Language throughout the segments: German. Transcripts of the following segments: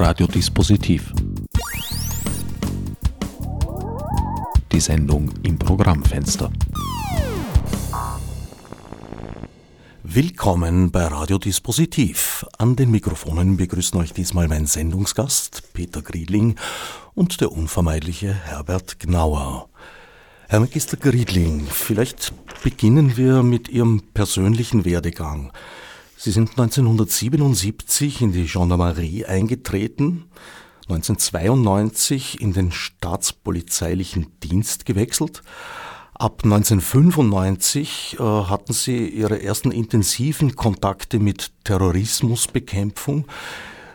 Radiodispositiv. Die Sendung im Programmfenster. Willkommen bei Radiodispositiv. An den Mikrofonen begrüßen euch diesmal mein Sendungsgast Peter Griedling und der unvermeidliche Herbert Gnauer. Herr Magister Griedling, vielleicht beginnen wir mit Ihrem persönlichen Werdegang. Sie sind 1977 in die Gendarmerie eingetreten, 1992 in den staatspolizeilichen Dienst gewechselt. Ab 1995 äh, hatten Sie Ihre ersten intensiven Kontakte mit Terrorismusbekämpfung.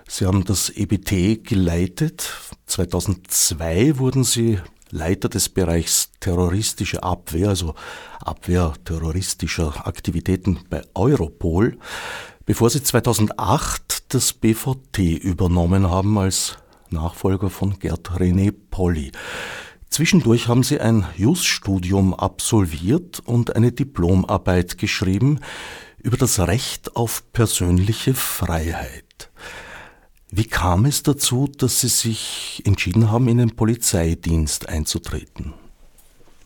Sie haben das EBT geleitet. 2002 wurden Sie Leiter des Bereichs terroristische Abwehr, also Abwehr terroristischer Aktivitäten bei Europol, bevor sie 2008 das BVT übernommen haben als Nachfolger von Gerd René Polly. Zwischendurch haben sie ein Jus-Studium absolviert und eine Diplomarbeit geschrieben über das Recht auf persönliche Freiheit. Wie kam es dazu, dass Sie sich entschieden haben, in den Polizeidienst einzutreten?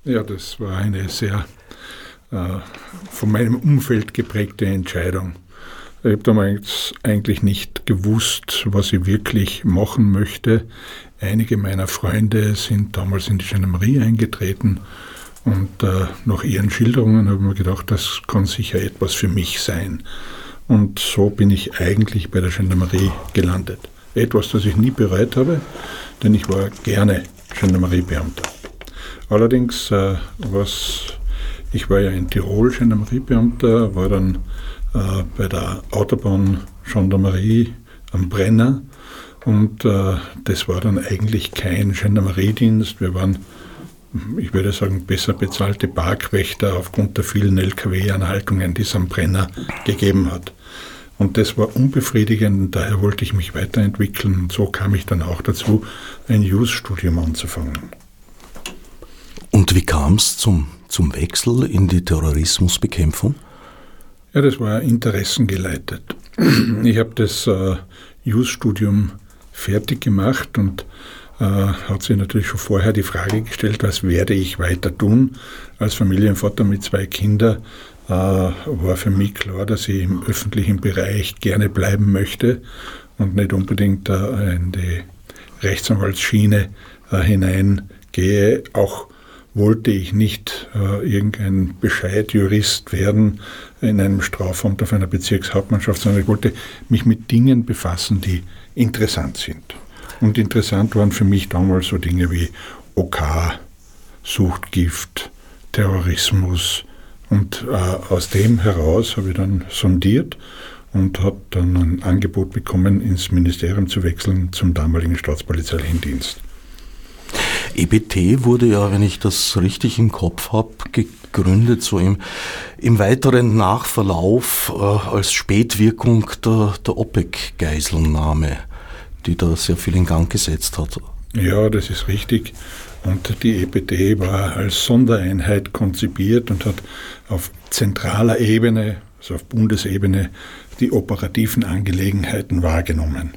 Ja, das war eine sehr äh, von meinem Umfeld geprägte Entscheidung. Ich habe damals eigentlich nicht gewusst, was ich wirklich machen möchte. Einige meiner Freunde sind damals in die Gendarmerie eingetreten und äh, nach ihren Schilderungen habe ich mir gedacht, das kann sicher etwas für mich sein. Und so bin ich eigentlich bei der Gendarmerie gelandet. Etwas, das ich nie bereut habe, denn ich war gerne Gendarmeriebeamter. Allerdings, äh, was, ich war ja in Tirol Gendarmeriebeamter, war dann äh, bei der Autobahn Gendarmerie am Brenner und äh, das war dann eigentlich kein Gendarmeriedienst. Wir waren ich würde sagen, besser bezahlte Parkwächter aufgrund der vielen Lkw-Anhaltungen, die es am Brenner gegeben hat. Und das war unbefriedigend daher wollte ich mich weiterentwickeln. Und so kam ich dann auch dazu, ein Jus-Studium anzufangen. Und wie kam es zum, zum Wechsel in die Terrorismusbekämpfung? Ja, das war interessengeleitet. Ich habe das äh, Jus-Studium fertig gemacht und äh, hat sich natürlich schon vorher die Frage gestellt, was werde ich weiter tun. Als Familienvater mit zwei Kindern äh, war für mich klar, dass ich im öffentlichen Bereich gerne bleiben möchte und nicht unbedingt in die Rechtsanwaltsschiene äh, hineingehe. Auch wollte ich nicht irgendein Bescheidjurist werden in einem Strafamt auf einer Bezirkshauptmannschaft, sondern ich wollte mich mit Dingen befassen, die interessant sind. Und interessant waren für mich damals so Dinge wie OK, Suchtgift, Terrorismus. Und äh, aus dem heraus habe ich dann sondiert und habe dann ein Angebot bekommen, ins Ministerium zu wechseln zum damaligen Staatspolizeilichen Dienst. EBT wurde ja, wenn ich das richtig im Kopf habe, gegründet, so im, im weiteren Nachverlauf äh, als Spätwirkung der, der OPEC-Geiselnahme die da sehr viel in Gang gesetzt hat. Ja, das ist richtig. Und die EPD war als Sondereinheit konzipiert und hat auf zentraler Ebene, also auf Bundesebene, die operativen Angelegenheiten wahrgenommen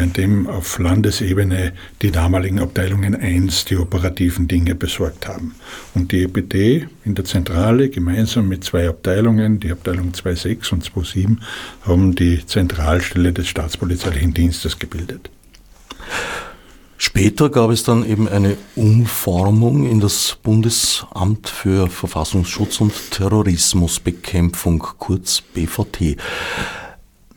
währenddem auf Landesebene die damaligen Abteilungen 1 die operativen Dinge besorgt haben. Und die EPD in der Zentrale gemeinsam mit zwei Abteilungen, die Abteilung 2.6 und 2.7, haben die Zentralstelle des staatspolizeilichen Dienstes gebildet. Später gab es dann eben eine Umformung in das Bundesamt für Verfassungsschutz und Terrorismusbekämpfung, kurz BVT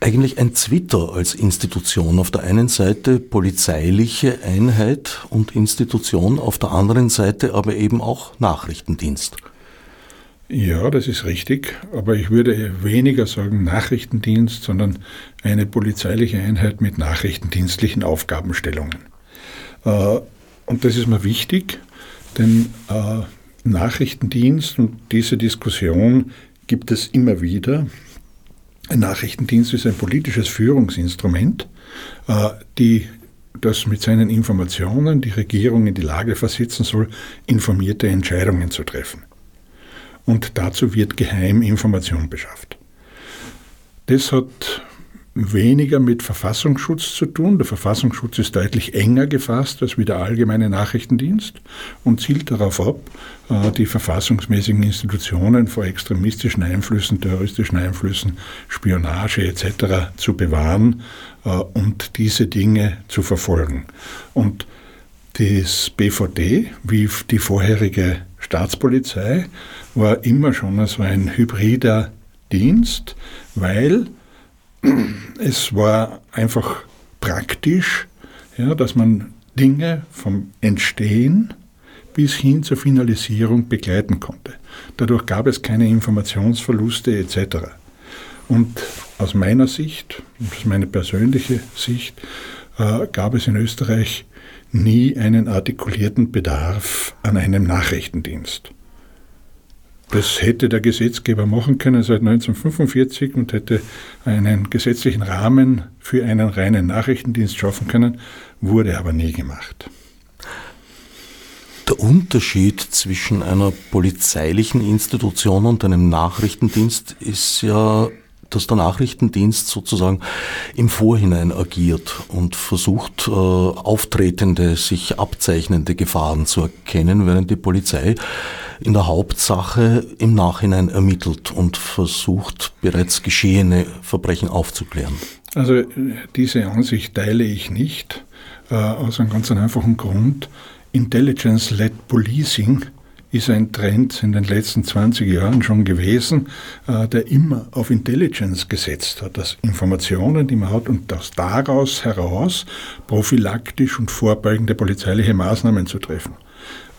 eigentlich ein Twitter als Institution. Auf der einen Seite polizeiliche Einheit und Institution, auf der anderen Seite aber eben auch Nachrichtendienst. Ja, das ist richtig, aber ich würde weniger sagen Nachrichtendienst, sondern eine polizeiliche Einheit mit nachrichtendienstlichen Aufgabenstellungen. Äh, und das ist mir wichtig, denn äh, Nachrichtendienst und diese Diskussion gibt es immer wieder ein Nachrichtendienst ist ein politisches Führungsinstrument, äh, die das mit seinen Informationen die Regierung in die Lage versetzen soll, informierte Entscheidungen zu treffen. Und dazu wird geheim Information beschafft. Das hat weniger mit Verfassungsschutz zu tun. Der Verfassungsschutz ist deutlich enger gefasst als wie der allgemeine Nachrichtendienst und zielt darauf ab, äh, die verfassungsmäßigen Institutionen vor extremistischen Einflüssen, terroristischen Einflüssen, Spionage etc. zu bewahren äh, und diese Dinge zu verfolgen. Und das BVD, wie die vorherige Staatspolizei, war immer schon so ein hybrider Dienst, weil es war einfach praktisch, ja, dass man Dinge vom Entstehen bis hin zur Finalisierung begleiten konnte. Dadurch gab es keine Informationsverluste etc. Und aus meiner Sicht, das ist meine persönliche Sicht, äh, gab es in Österreich nie einen artikulierten Bedarf an einem Nachrichtendienst. Das hätte der Gesetzgeber machen können seit 1945 und hätte einen gesetzlichen Rahmen für einen reinen Nachrichtendienst schaffen können, wurde aber nie gemacht. Der Unterschied zwischen einer polizeilichen Institution und einem Nachrichtendienst ist ja dass der Nachrichtendienst sozusagen im Vorhinein agiert und versucht, äh, auftretende, sich abzeichnende Gefahren zu erkennen, während die Polizei in der Hauptsache im Nachhinein ermittelt und versucht, bereits geschehene Verbrechen aufzuklären. Also diese Ansicht teile ich nicht, äh, aus einem ganz einfachen Grund. Intelligence-led Policing ist ein Trend in den letzten 20 Jahren schon gewesen, äh, der immer auf Intelligence gesetzt hat, dass Informationen, die man hat und dass daraus heraus prophylaktisch und vorbeugende polizeiliche Maßnahmen zu treffen.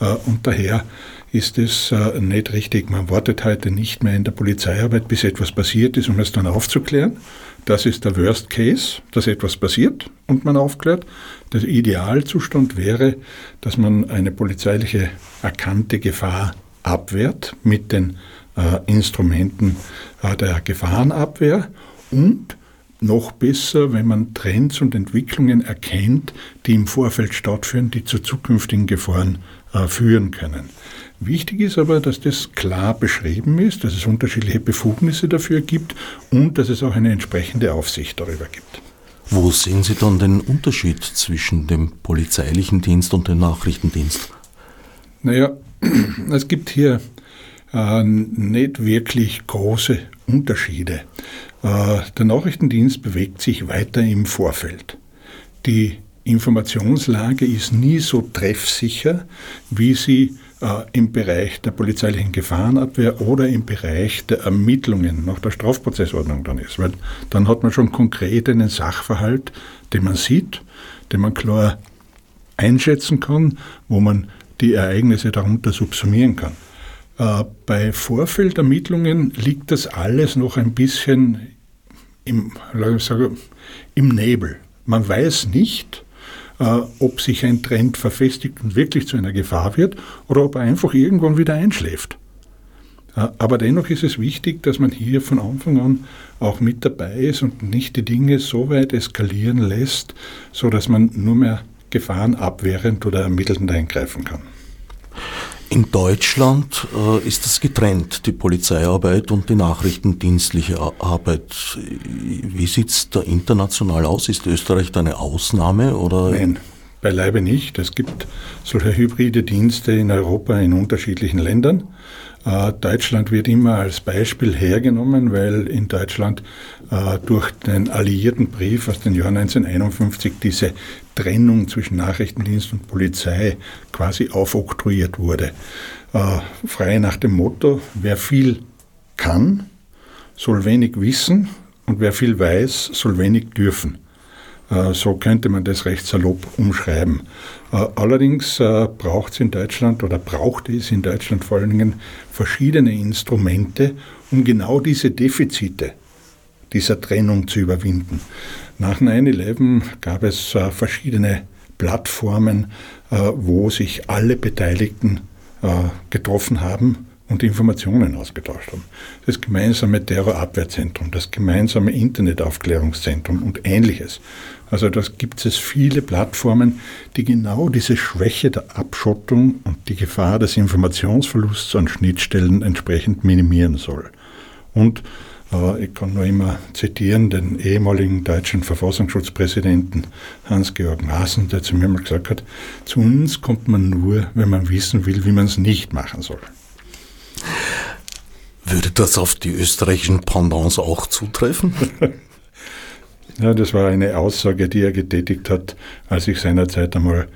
Äh, und daher ist es äh, nicht richtig. Man wartet heute nicht mehr in der Polizeiarbeit, bis etwas passiert ist, um es dann aufzuklären. Das ist der Worst Case, dass etwas passiert und man aufklärt. Der Idealzustand wäre, dass man eine polizeiliche erkannte Gefahr abwehrt mit den äh, Instrumenten äh, der Gefahrenabwehr und noch besser, wenn man Trends und Entwicklungen erkennt, die im Vorfeld stattfinden, die zu zukünftigen Gefahren führen können. Wichtig ist aber, dass das klar beschrieben ist, dass es unterschiedliche Befugnisse dafür gibt und dass es auch eine entsprechende Aufsicht darüber gibt. Wo sehen Sie dann den Unterschied zwischen dem polizeilichen Dienst und dem Nachrichtendienst? Naja, es gibt hier äh, nicht wirklich große Unterschiede. Äh, der Nachrichtendienst bewegt sich weiter im Vorfeld. Die Informationslage ist nie so treffsicher, wie sie äh, im Bereich der polizeilichen Gefahrenabwehr oder im Bereich der Ermittlungen nach der Strafprozessordnung dann ist. Weil dann hat man schon konkret einen Sachverhalt, den man sieht, den man klar einschätzen kann, wo man die Ereignisse darunter subsumieren kann. Äh, bei Vorfeldermittlungen liegt das alles noch ein bisschen im, sagen, im Nebel. Man weiß nicht, ob sich ein Trend verfestigt und wirklich zu einer Gefahr wird oder ob er einfach irgendwann wieder einschläft. Äh, aber dennoch ist es wichtig, dass man hier von Anfang an auch mit dabei ist und nicht die Dinge so weit eskalieren lässt, so dass man nur mehr Gefahren abwehrend oder ermittelnd eingreifen kann. In Deutschland äh, ist es getrennt, die Polizeiarbeit und die nachrichtendienstliche Arbeit. Wie sieht es da international aus? Ist Österreich da eine Ausnahme? Oder? Nein, beileibe nicht. Es gibt solche hybride Dienste in Europa in unterschiedlichen Ländern. Äh, Deutschland wird immer als Beispiel hergenommen, weil in Deutschland äh, durch den alliierten Brief aus dem Jahr 1951 diese Trennung zwischen Nachrichtendienst und Polizei quasi aufoktroyiert wurde. Äh, frei nach dem Motto, wer viel kann, soll wenig wissen und wer viel weiß, soll wenig dürfen. Äh, so könnte man das recht salopp umschreiben. Äh, allerdings äh, braucht es in Deutschland oder brauchte es in Deutschland vor allen Dingen verschiedene Instrumente, um genau diese Defizite dieser Trennung zu überwinden. Nach 9-11 gab es verschiedene Plattformen, wo sich alle Beteiligten getroffen haben und Informationen ausgetauscht haben. Das gemeinsame Terrorabwehrzentrum, das gemeinsame Internetaufklärungszentrum und ähnliches. Also da gibt es viele Plattformen, die genau diese Schwäche der Abschottung und die Gefahr des Informationsverlusts an Schnittstellen entsprechend minimieren soll. Und ich kann nur immer zitieren den ehemaligen deutschen Verfassungsschutzpräsidenten Hans-Georg Maaßen, der zu mir mal gesagt hat, zu uns kommt man nur, wenn man wissen will, wie man es nicht machen soll. Würde das auf die österreichischen Pendants auch zutreffen? ja, das war eine Aussage, die er getätigt hat, als ich seinerzeit einmal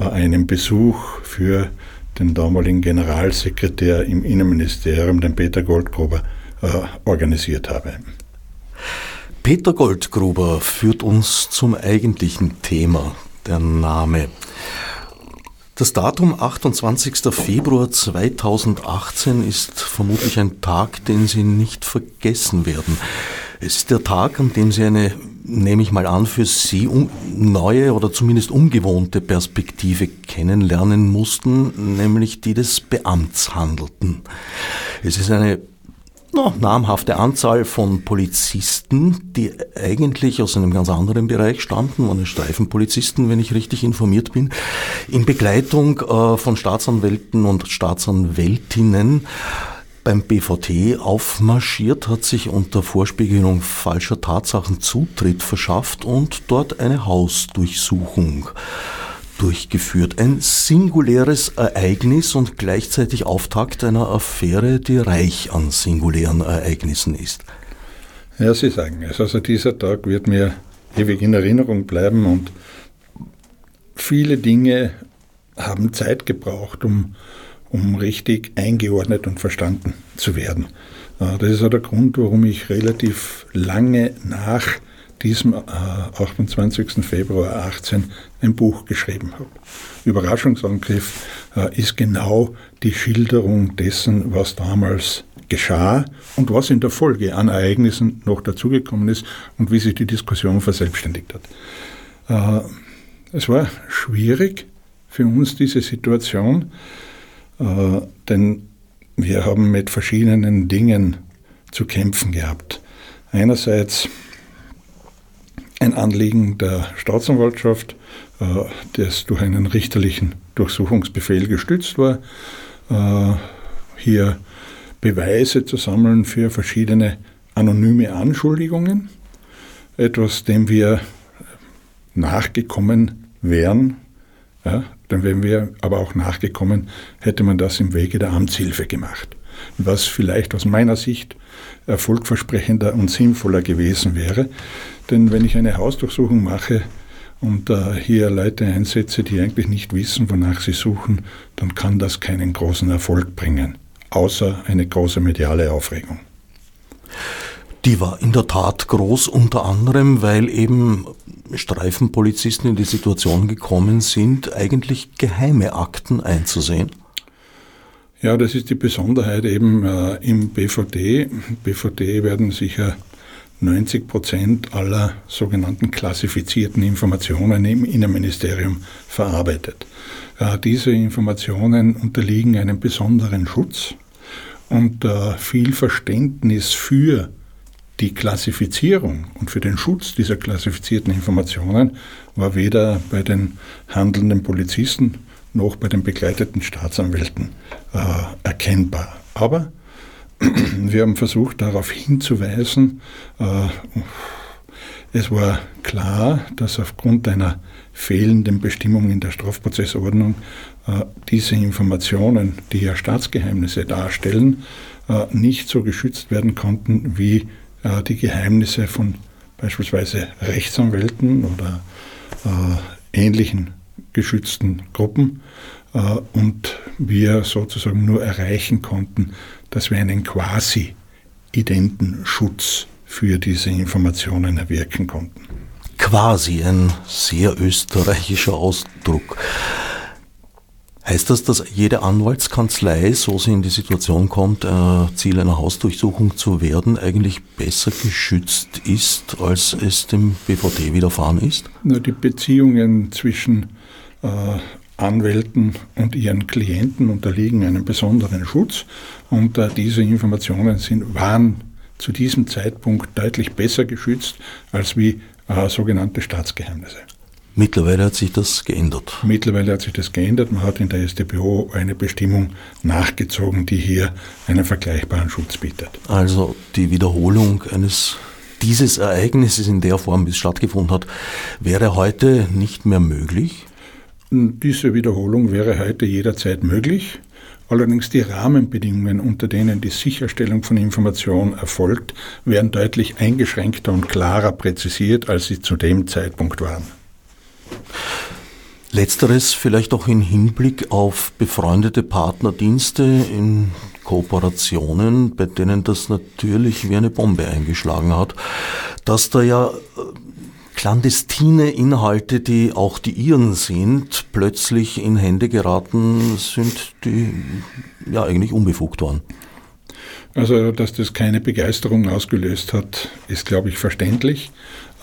äh, einen Besuch für den damaligen Generalsekretär im Innenministerium, den Peter Goldgruber, äh, organisiert habe. Peter Goldgruber führt uns zum eigentlichen Thema, der Name. Das Datum 28. Februar 2018 ist vermutlich ein Tag, den Sie nicht vergessen werden. Es ist der Tag, an dem Sie eine, nehme ich mal an, für Sie neue oder zumindest ungewohnte Perspektive kennenlernen mussten, nämlich die des Beamtshandelten. Es ist eine no, namhafte Anzahl von Polizisten, die eigentlich aus einem ganz anderen Bereich stammten, waren Streifenpolizisten, wenn ich richtig informiert bin, in Begleitung äh, von Staatsanwälten und Staatsanwältinnen beim BVT aufmarschiert, hat sich unter Vorspiegelung falscher Tatsachen Zutritt verschafft und dort eine Hausdurchsuchung durchgeführt. Ein singuläres Ereignis und gleichzeitig Auftakt einer Affäre, die reich an singulären Ereignissen ist. Ja, Sie sagen es. Also dieser Tag wird mir ewig in Erinnerung bleiben und viele Dinge haben Zeit gebraucht, um, um richtig eingeordnet und verstanden zu werden. Äh, das ist auch der Grund, warum ich relativ lange nach diesem 28. Äh, Februar 18 ein Buch geschrieben habe. Überraschungsangriff äh, ist genau die Schilderung dessen, was damals geschah und was in der Folge an Ereignissen noch dazugekommen ist und wie sich die Diskussion verselbstständigt hat. Äh, es war schwierig für uns diese Situation, denn wir haben mit verschiedenen Dingen zu kämpfen gehabt. Einerseits ein Anliegen der Staatsanwaltschaft, äh, das durch einen richterlichen Durchsuchungsbefehl gestützt war, äh, hier Beweise zu sammeln für verschiedene anonyme Anschuldigungen, etwas, dem wir nachgekommen wären, ja, dann wären wir aber auch nachgekommen, hätte man das im Wege der Amtshilfe gemacht. Was vielleicht aus meiner Sicht erfolgversprechender und sinnvoller gewesen wäre. Denn wenn ich eine Hausdurchsuchung mache und äh, hier Leute einsetze, die eigentlich nicht wissen, wonach sie suchen, dann kann das keinen großen Erfolg bringen, außer eine große mediale Aufregung. Die war in der Tat groß, unter anderem, weil eben Streifenpolizisten in die Situation gekommen sind, eigentlich geheime Akten einzusehen. Ja, das ist die Besonderheit eben äh, im BVD. BVD werden sicher 90 Prozent aller sogenannten klassifizierten Informationen im Innenministerium verarbeitet. Äh, diese Informationen unterliegen einem besonderen Schutz und äh, viel Verständnis für die Klassifizierung und für den Schutz dieser klassifizierten Informationen war weder bei den handelnden Polizisten noch bei den begleiteten Staatsanwälten äh, erkennbar. Aber wir haben versucht, darauf hinzuweisen, äh, es war klar, dass aufgrund einer fehlenden Bestimmung in der Strafprozessordnung äh, diese Informationen, die ja Staatsgeheimnisse darstellen, äh, nicht so geschützt werden konnten wie die Geheimnisse von beispielsweise Rechtsanwälten oder äh, ähnlichen geschützten Gruppen und wir sozusagen nur erreichen konnten, dass wir einen quasi identen Schutz für diese Informationen erwirken konnten. Quasi ein sehr österreichischer Ausdruck. Heißt das, dass jede Anwaltskanzlei, so sie in die Situation kommt, äh, Ziel einer Hausdurchsuchung zu werden, eigentlich besser geschützt ist, als es dem BVD widerfahren ist? Na, die Beziehungen zwischen äh, Anwälten und ihren Klienten unterliegen einem besonderen Schutz und äh, diese Informationen sind, waren zu diesem Zeitpunkt deutlich besser geschützt als wie äh, sogenannte Staatsgeheimnisse. Mittlerweile hat sich das geändert. Mittlerweile hat sich das geändert. Man hat in der StPO eine Bestimmung nachgezogen, die hier einen vergleichbaren Schutz bietet. Also die Wiederholung eines dieses Ereignisses in der Form, wie es stattgefunden hat, wäre heute nicht mehr möglich? Diese Wiederholung wäre heute jederzeit möglich. Allerdings die Rahmenbedingungen, unter denen die Sicherstellung von Information erfolgt, werden deutlich eingeschränkter und klarer präzisiert, als sie zu dem Zeitpunkt waren. Letzteres vielleicht auch im Hinblick auf befreundete Partnerdienste in Kooperationen, bei denen das natürlich wie eine Bombe eingeschlagen hat, dass da ja äh, clandestine Inhalte, die auch die ihren sind, plötzlich in Hände geraten sind, die ja eigentlich unbefugt waren. Also, dass das keine Begeisterung ausgelöst hat, ist, glaube ich, verständlich.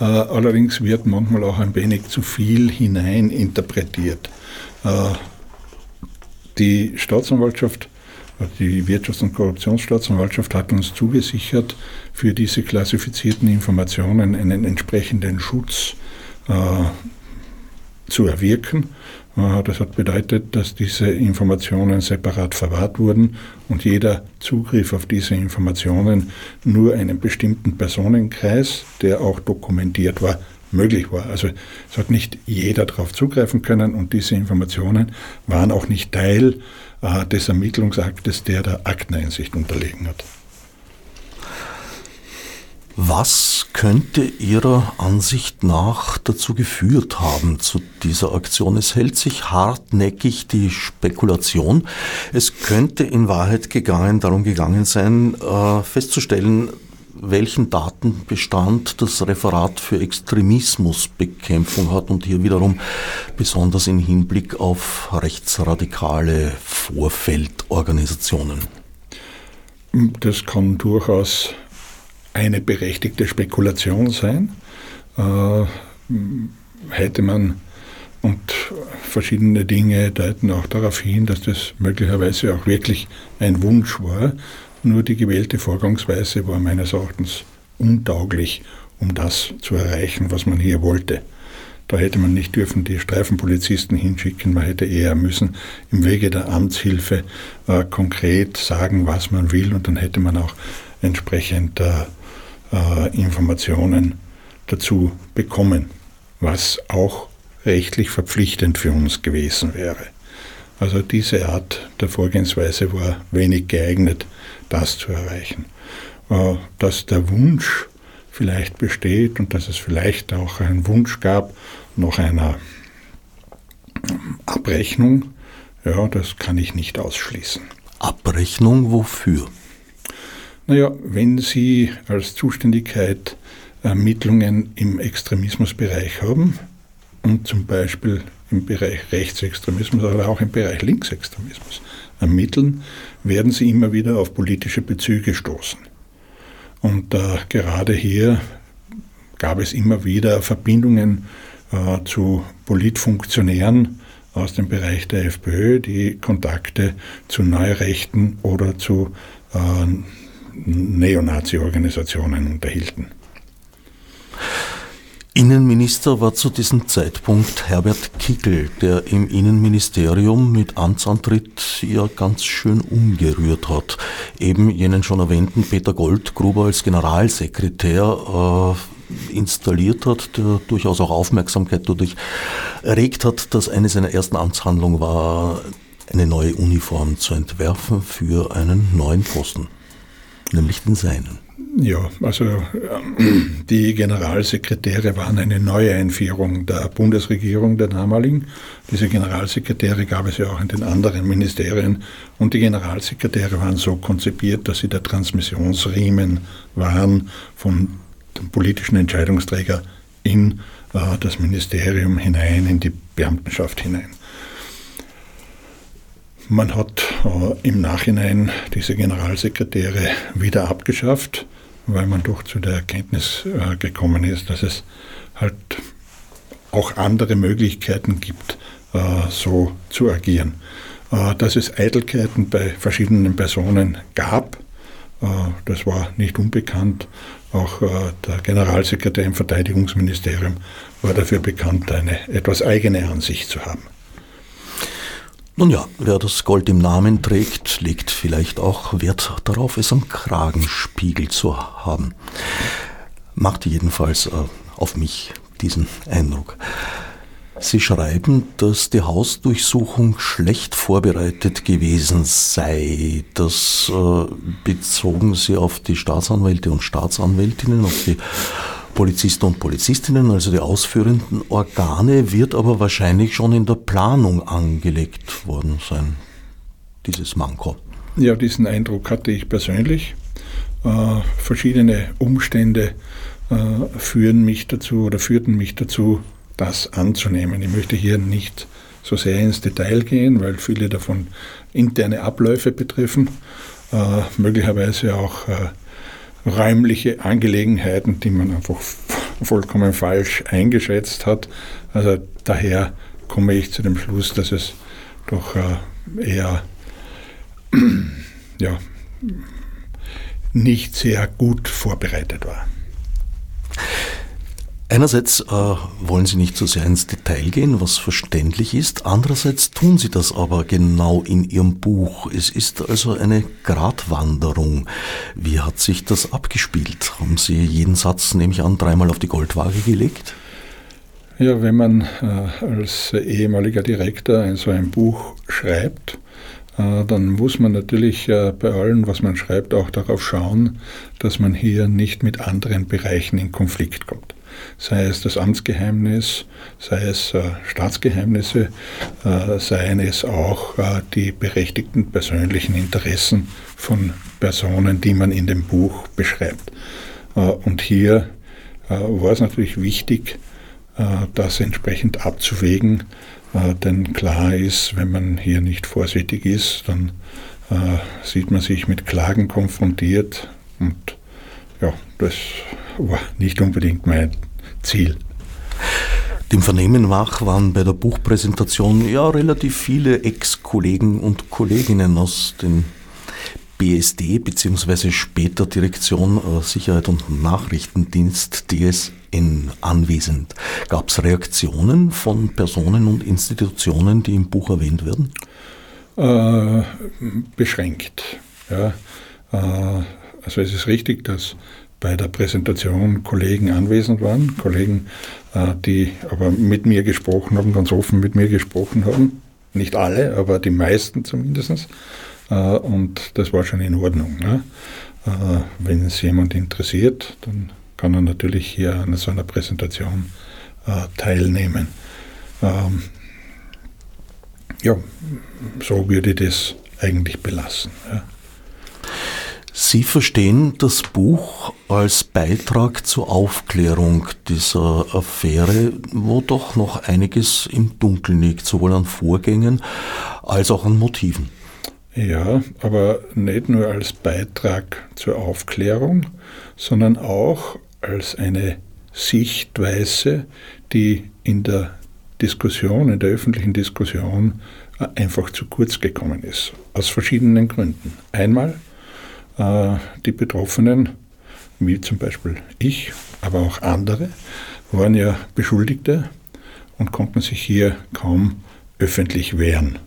Äh, allerdings wird manchmal auch ein wenig zu viel hinein interpretiert. Äh, die Staatsanwaltschaft, die Wirtschafts- und Korruptionsstaatsanwaltschaft hat uns zugesichert, für diese klassifizierten Informationen einen entsprechenden Schutz äh, zu erwirken. Äh, das hat bedeutet, dass diese Informationen separat verwahrt wurden und jeder Zugriff auf diese Informationen nur einem bestimmten Personenkreis, der auch dokumentiert war, möglich war. Also es hat nicht jeder darauf zugreifen können und diese Informationen waren auch nicht Teil äh, des Ermittlungsaktes, der der Akteneinsicht unterlegen hat. Was könnte Ihrer Ansicht nach dazu geführt haben zu dieser Aktion? Es hält sich hartnäckig die Spekulation. Es könnte in Wahrheit gegangen, darum gegangen sein, äh, festzustellen, welchen Datenbestand das Referat für Extremismusbekämpfung hat und hier wiederum besonders im Hinblick auf rechtsradikale Vorfeldorganisationen. Das kann durchaus eine berechtigte Spekulation sein. Äh, hätte man und verschiedene Dinge deuten auch darauf hin, dass das möglicherweise auch wirklich ein Wunsch war. Nur die gewählte Vorgangsweise war meines Erachtens untauglich, um das zu erreichen, was man hier wollte. Da hätte man nicht dürfen die Streifenpolizisten hinschicken, man hätte eher müssen im Wege der Amtshilfe äh, konkret sagen, was man will und dann hätte man auch entsprechend äh, äh, Informationen dazu bekommen, was auch rechtlich verpflichtend für uns gewesen wäre. Also diese Art der Vorgehensweise war wenig geeignet, das zu erreichen. Äh, dass der Wunsch vielleicht besteht und dass es vielleicht auch einen Wunsch gab nach einer Abrechnung, ja, das kann ich nicht ausschließen. Abrechnung wofür? Naja, wenn Sie als Zuständigkeit Ermittlungen im Extremismusbereich haben und zum Beispiel im Bereich Rechtsextremismus, aber auch im Bereich Linksextremismus ermitteln, werden Sie immer wieder auf politische Bezüge stoßen. Und äh, gerade hier gab es immer wieder Verbindungen äh, zu Politfunktionären aus dem Bereich der FPÖ, die Kontakte zu Neurechten oder zu äh, Neonazi-Organisationen unterhielten. Innenminister war zu diesem Zeitpunkt Herbert Kickel, der im Innenministerium mit Amtsantritt ja ganz schön umgerührt hat. Eben jenen schon erwähnten Peter Goldgruber als Generalsekretär äh, installiert hat, der durchaus auch Aufmerksamkeit dadurch erregt hat, dass eine seiner ersten Amtshandlungen war, eine neue Uniform zu entwerfen für einen neuen Posten nämlich den seinen. Ja, also äh, die Generalsekretäre waren eine Neueinführung der Bundesregierung der damaligen. Diese Generalsekretäre gab es ja auch in den anderen Ministerien und die Generalsekretäre waren so konzipiert, dass sie der Transmissionsriemen waren von dem politischen Entscheidungsträger in äh, das Ministerium hinein, in die Beamtenschaft hinein. Man hat äh, im Nachhinein diese Generalsekretäre wieder abgeschafft, weil man doch zu der Erkenntnis äh, gekommen ist, dass es halt auch andere Möglichkeiten gibt, äh, so zu agieren. Äh, dass es Eitelkeiten bei verschiedenen Personen gab, Das war nicht unbekannt. Auch der Generalsekretär im Verteidigungsministerium war dafür bekannt, eine etwas eigene Ansicht zu haben. Nun ja, wer das Gold im Namen trägt, legt vielleicht auch Wert darauf, es am Kragenspiegel zu haben. Machte jedenfalls äh, auf mich diesen Eindruck. Sie schreiben, dass die Hausdurchsuchung schlecht vorbereitet gewesen sei. Das äh, bezogen Sie auf die Staatsanwälte und Staatsanwältinnen, auf die Polizisten und Polizistinnen, also die ausführenden Organe, wird aber wahrscheinlich schon in der Planung angelegt worden sein, dieses Manko. Ja, diesen Eindruck hatte ich persönlich. Äh, verschiedene Umstände äh, führen mich dazu oder führten mich dazu, das anzunehmen. Ich möchte hier nicht so sehr ins Detail gehen, weil viele davon interne Abläufe betreffen, äh, möglicherweise auch äh, räumliche Angelegenheiten, die man einfach vollkommen falsch eingeschätzt hat. Also daher komme ich zu dem Schluss, dass es doch äh, eher ja, nicht sehr gut vorbereitet war. Einerseits äh, wollen Sie nicht so sehr ins Detail gehen, was verständlich ist. Andererseits tun Sie das aber genau in Ihrem Buch. Es ist also eine Gratwanderung. Wie hat sich das abgespielt? Haben Sie jeden Satz, nehme ich an, dreimal auf die Goldwaage gelegt? Ja, wenn man äh, als ehemaliger Direktor so ein Buch schreibt, äh, dann muss man natürlich äh, bei allem, was man schreibt, auch darauf schauen, dass man hier nicht mit anderen Bereichen in Konflikt kommt sei es das Amtsgeheimnis, sei es äh, Staatsgeheimnisse, äh, seien es auch äh, die berechtigten persönlichen Interessen von Personen, die man in dem Buch beschreibt. Äh, und hier äh, war es natürlich wichtig, äh, das entsprechend abzuwägen, denn klar ist, wenn man hier nicht vorsichtig ist, dann sieht man sich mit Klagen konfrontiert und ja, das war nicht unbedingt mein Ziel. Dem Vernehmen nach waren bei der Buchpräsentation ja relativ viele Ex-Kollegen und Kolleginnen aus den BSD bzw. später Direktion äh, Sicherheit und Nachrichtendienst DSN anwesend. Gab es Reaktionen von Personen und Institutionen, die im Buch erwähnt werden? Äh, beschränkt. Ja. Äh, also es ist richtig, dass bei der Präsentation Kollegen anwesend waren, Kollegen, äh, die aber mit mir gesprochen haben, ganz offen mit mir gesprochen haben. Nicht alle, aber die meisten zumindest. Äh, und das war schon in Ordnung. Ne? Äh, wenn es jemand interessiert, dann kann er natürlich hier an so einer Präsentation teilnehmen. Ähm, ja, so würde ich das eigentlich belassen. Sie verstehen das Buch als Beitrag zur Aufklärung dieser Affäre, wo doch noch einiges im Dunkeln liegt, sowohl an Vorgängen als auch an Motiven. Ja, aber nicht nur als Beitrag zur Aufklärung, sondern auch als eine Sichtweise, die in der Diskussion, in der öffentlichen Diskussion einfach zu kurz gekommen ist. Aus verschiedenen Gründen. Einmal, äh, die Betroffenen, wie zum Beispiel ich, aber auch andere, waren ja Beschuldigte und konnten sich hier kaum öffentlich wehren.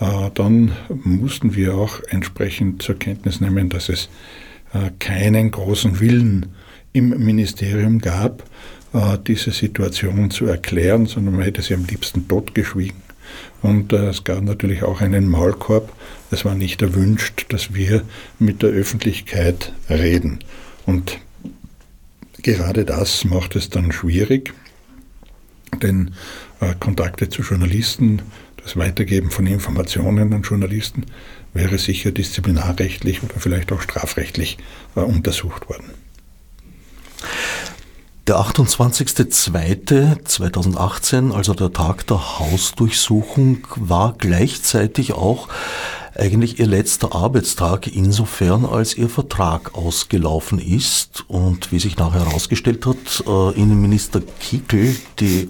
Äh, dann mussten wir auch entsprechend zur Kenntnis nehmen, dass es äh, keinen großen Willen im Ministerium gab, diese Situation zu erklären, sondern man hätte sie am liebsten totgeschwiegen. Und äh, es gab natürlich auch einen Maulkorb. Es war nicht erwünscht, dass wir mit der Öffentlichkeit reden. Und gerade das macht es dann schwierig, denn äh, Kontakte zu Journalisten, das Weitergeben von Informationen an Journalisten wäre sicher disziplinarrechtlich oder vielleicht auch strafrechtlich äh, untersucht worden. Der 28.02.2018, also der Tag der Hausdurchsuchung, war gleichzeitig auch eigentlich ihr letzter Arbeitstag insofern, als ihr Vertrag ausgelaufen ist und wie sich nachher herausgestellt hat, äh, Innenminister Kickel die,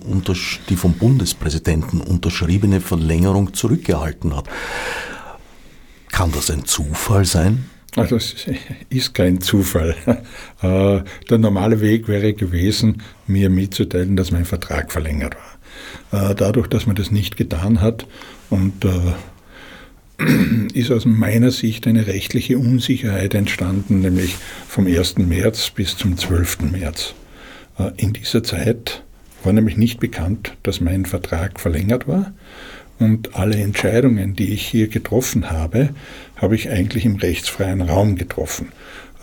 die vom Bundespräsidenten unterschriebene Verlängerung zurückgehalten hat. Kann das ein Zufall sein? Also es ist kein Zufall. Äh, der normale Weg wäre gewesen, mir mitzuteilen, dass mein Vertrag verlängert war. Äh, dadurch, dass man das nicht getan hat und äh, ist aus meiner Sicht eine rechtliche Unsicherheit entstanden, nämlich vom 1. März bis zum 12. März. In dieser Zeit war nämlich nicht bekannt, dass mein Vertrag verlängert war und alle Entscheidungen, die ich hier getroffen habe, habe ich eigentlich im rechtsfreien Raum getroffen.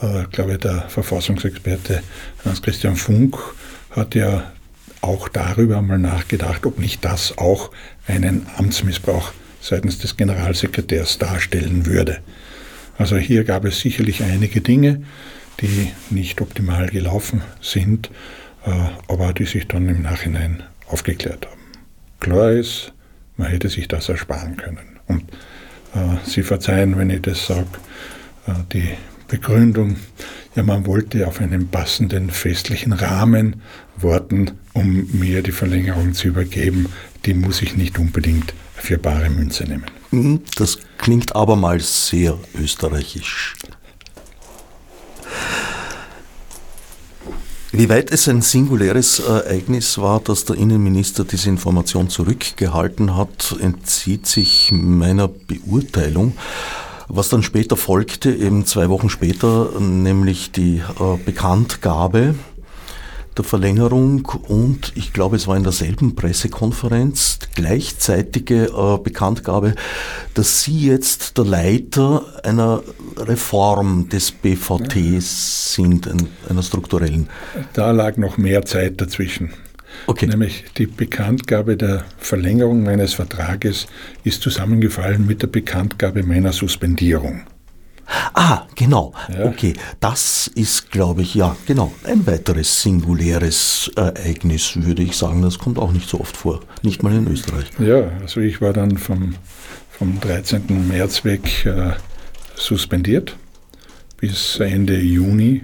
Äh, ich glaube, der Verfassungsexperte Hans-Christian Funk hat ja auch darüber mal nachgedacht, ob nicht das auch einen Amtsmissbrauch seitens des Generalsekretärs darstellen würde. Also hier gab es sicherlich einige Dinge, die nicht optimal gelaufen sind, äh, aber die sich dann im Nachhinein aufgeklärt haben. Klar ist, man hätte sich das ersparen können. Und äh, Sie verzeihen, wenn ich das sage, äh, die Begründung, ja, man wollte auf einen passenden festlichen Rahmen warten, um mir die Verlängerung zu übergeben, die muss ich nicht unbedingt für bare Münze nehmen. Hm, das klingt abermals sehr österreichisch. Wie weit es ein singuläres Ereignis war, dass der Innenminister diese Information zurückgehalten hat, entzieht sich meiner Beurteilung. Was dann später folgte, eben zwei Wochen später, nämlich die äh, Bekanntgabe der Verlängerung und ich glaube, es war in derselben Pressekonferenz gleichzeitige äh, Bekanntgabe, dass Sie jetzt der Leiter einer Reform des BVT ja. sind, einer strukturellen. Da lag noch mehr Zeit dazwischen. Okay. Nämlich die Bekanntgabe der Verlängerung meines Vertrages ist zusammengefallen mit der Bekanntgabe meiner Suspendierung. Ah, genau. Ja. Okay, das ist, glaube ich, ja, genau, ein weiteres singuläres Ereignis, würde ich sagen. Das kommt auch nicht so oft vor, nicht mal in Österreich. Ja, also ich war dann vom, vom 13. März weg äh, suspendiert bis Ende Juni,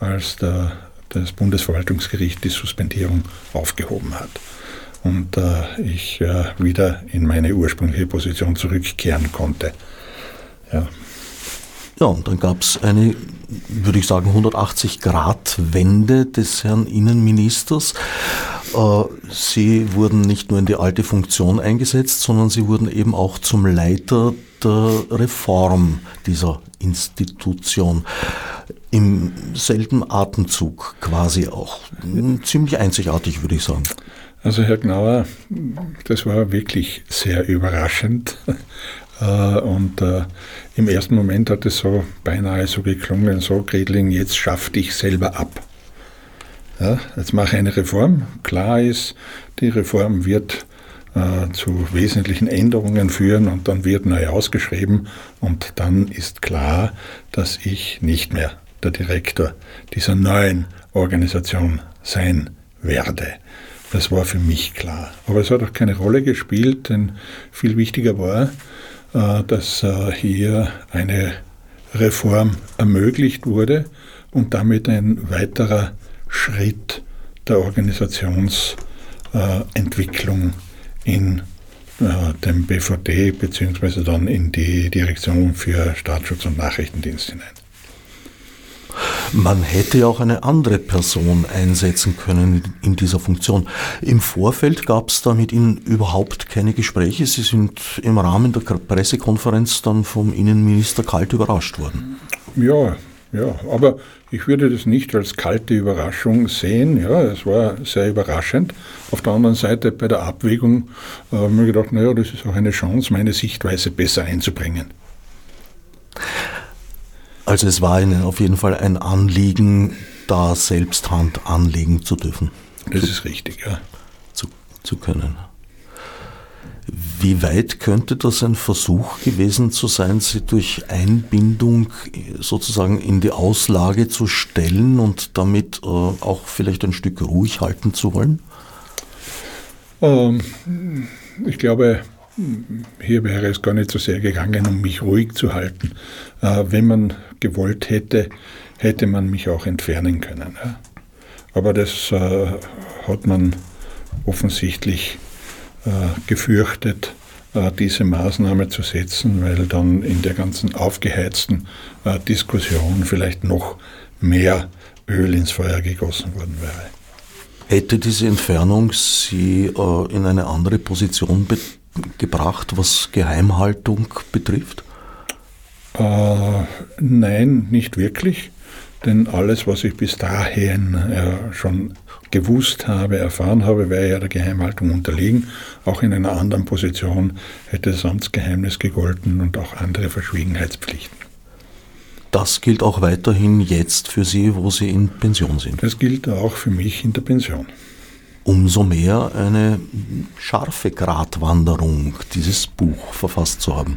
als der, das Bundesverwaltungsgericht die Suspendierung aufgehoben hat und äh, ich äh, wieder in meine ursprüngliche Position zurückkehren konnte. Ja. Ja, und dann gab es eine, würde ich sagen, 180-Grad-Wende des Herrn Innenministers. Äh, sie wurden nicht nur in die alte Funktion eingesetzt, sondern sie wurden eben auch zum Leiter der Reform dieser Institution. Im selben Atemzug quasi auch. Ziemlich einzigartig, würde ich sagen. Also Herr Gnauer, das war wirklich sehr überraschend. Äh, und äh, im ersten Moment hat es so beinahe so geklungen, so Gredling, jetzt schaff dich selber ab. Ja, jetzt mache ich eine Reform. Klar ist, die Reform wird äh, zu wesentlichen Änderungen führen und dann wird neu ausgeschrieben und dann ist klar, dass ich nicht mehr der Direktor dieser neuen Organisation sein werde. Das war für mich klar. Aber es hat auch keine Rolle gespielt, denn viel wichtiger war, dass äh, hier eine Reform ermöglicht wurde und damit ein weiterer Schritt der Organisationsentwicklung in äh, dem BVD bzw. dann in die Direktion für Staatsschutz und Nachrichtendienst hinein. Man hätte ja auch eine andere Person einsetzen können in dieser Funktion. Im Vorfeld gab es da mit Ihnen überhaupt keine Gespräche. Sie sind im Rahmen der Pressekonferenz dann vom Innenminister kalt überrascht worden. Ja, ja, aber ich würde das nicht als kalte Überraschung sehen. Ja, es war sehr überraschend. Auf der anderen Seite bei der Abwägung äh, habe ich mir gedacht, naja, das ist auch eine Chance, meine Sichtweise besser einzubringen. Also es war Ihnen auf jeden Fall ein Anliegen, da selbst Hand anlegen zu dürfen. Das zu, ist richtig, ja. Zu, zu können. Wie weit könnte das ein Versuch gewesen zu sein, Sie durch Einbindung sozusagen in die Auslage zu stellen und damit äh, auch vielleicht ein Stück ruhig halten zu wollen? Ähm, ich glaube, hier wäre es gar nicht so sehr gegangen, um mich ruhig zu halten. Äh, wenn man gewollt hätte, hätte man mich auch entfernen können. Aber das äh, hat man offensichtlich äh, gefürchtet diese Maßnahme zu setzen, weil dann in der ganzen aufgeheizten Diskussion vielleicht noch mehr Öl ins Feuer gegossen worden wäre. Hätte diese Entfernung Sie in eine andere Position gebracht, was Geheimhaltung betrifft? Äh, nein, nicht wirklich. Denn alles, was ich bis dahin äh, schon gewusst habe, erfahren habe, wäre ja der Geheimhaltung unterliegen. Auch in einer anderen Position hätte das Amtsgeheimnis gegolten und auch andere Verschwiegenheitspflichten. Das gilt auch weiterhin jetzt für Sie, wo Sie in Pension sind. Das gilt auch für mich in der Pension. Umso mehr eine scharfe Gratwanderung, dieses Buch verfasst zu haben.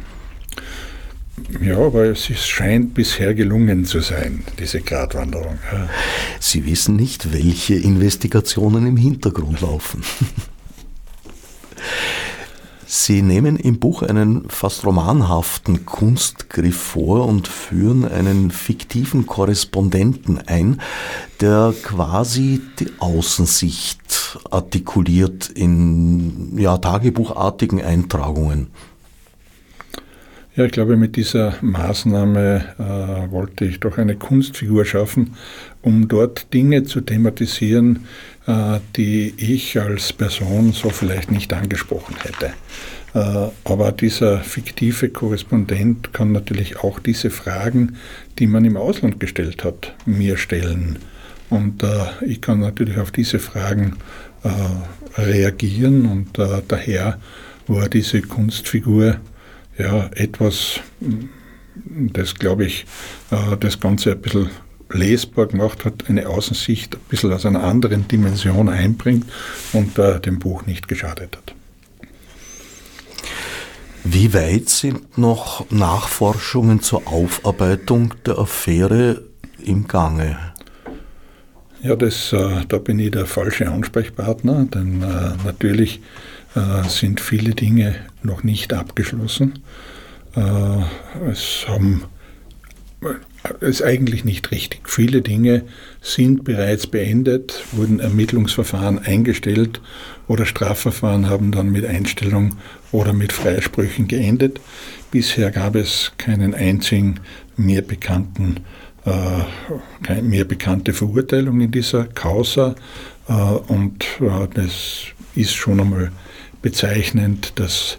Ja, aber es scheint bisher gelungen zu sein, diese Gratwanderung. Ja. Sie wissen nicht, welche Investigationen im Hintergrund laufen. Sie nehmen im Buch einen fast romanhaften Kunstgriff vor und führen einen fiktiven Korrespondenten ein, der quasi die Außensicht artikuliert in ja, tagebuchartigen Eintragungen. Ja, ich glaube, mit dieser Maßnahme äh, wollte ich doch eine Kunstfigur schaffen, um dort Dinge zu thematisieren, äh, die ich als Person so vielleicht nicht angesprochen hätte. Äh, aber dieser fiktive Korrespondent kann natürlich auch diese Fragen, die man im Ausland gestellt hat, mir stellen. Und äh, ich kann natürlich auf diese Fragen äh, reagieren und äh, daher war diese Kunstfigur ja, etwas, das glaube ich, äh, das Ganze ein bisschen lesbar gemacht hat, eine Außensicht ein bisschen aus einer anderen Dimension einbringt und äh, dem Buch nicht geschadet hat. Wie weit sind noch Nachforschungen zur Aufarbeitung der Affäre im Gange? Ja, das, äh, da bin ich der falsche Ansprechpartner, denn äh, natürlich äh, sind viele Dinge noch nicht abgeschlossen. Äh, es haben äh, ist eigentlich nicht richtig. Viele Dinge sind bereits beendet, wurden Ermittlungsverfahren eingestellt oder Strafverfahren haben dann mit Einstellung oder mit Freisprüchen geendet. Bisher gab es keinen einzigen mehr bekannten, äh, keine mehr bekannte Verurteilung in dieser Causa und das ist schon einmal bezeichnend, dass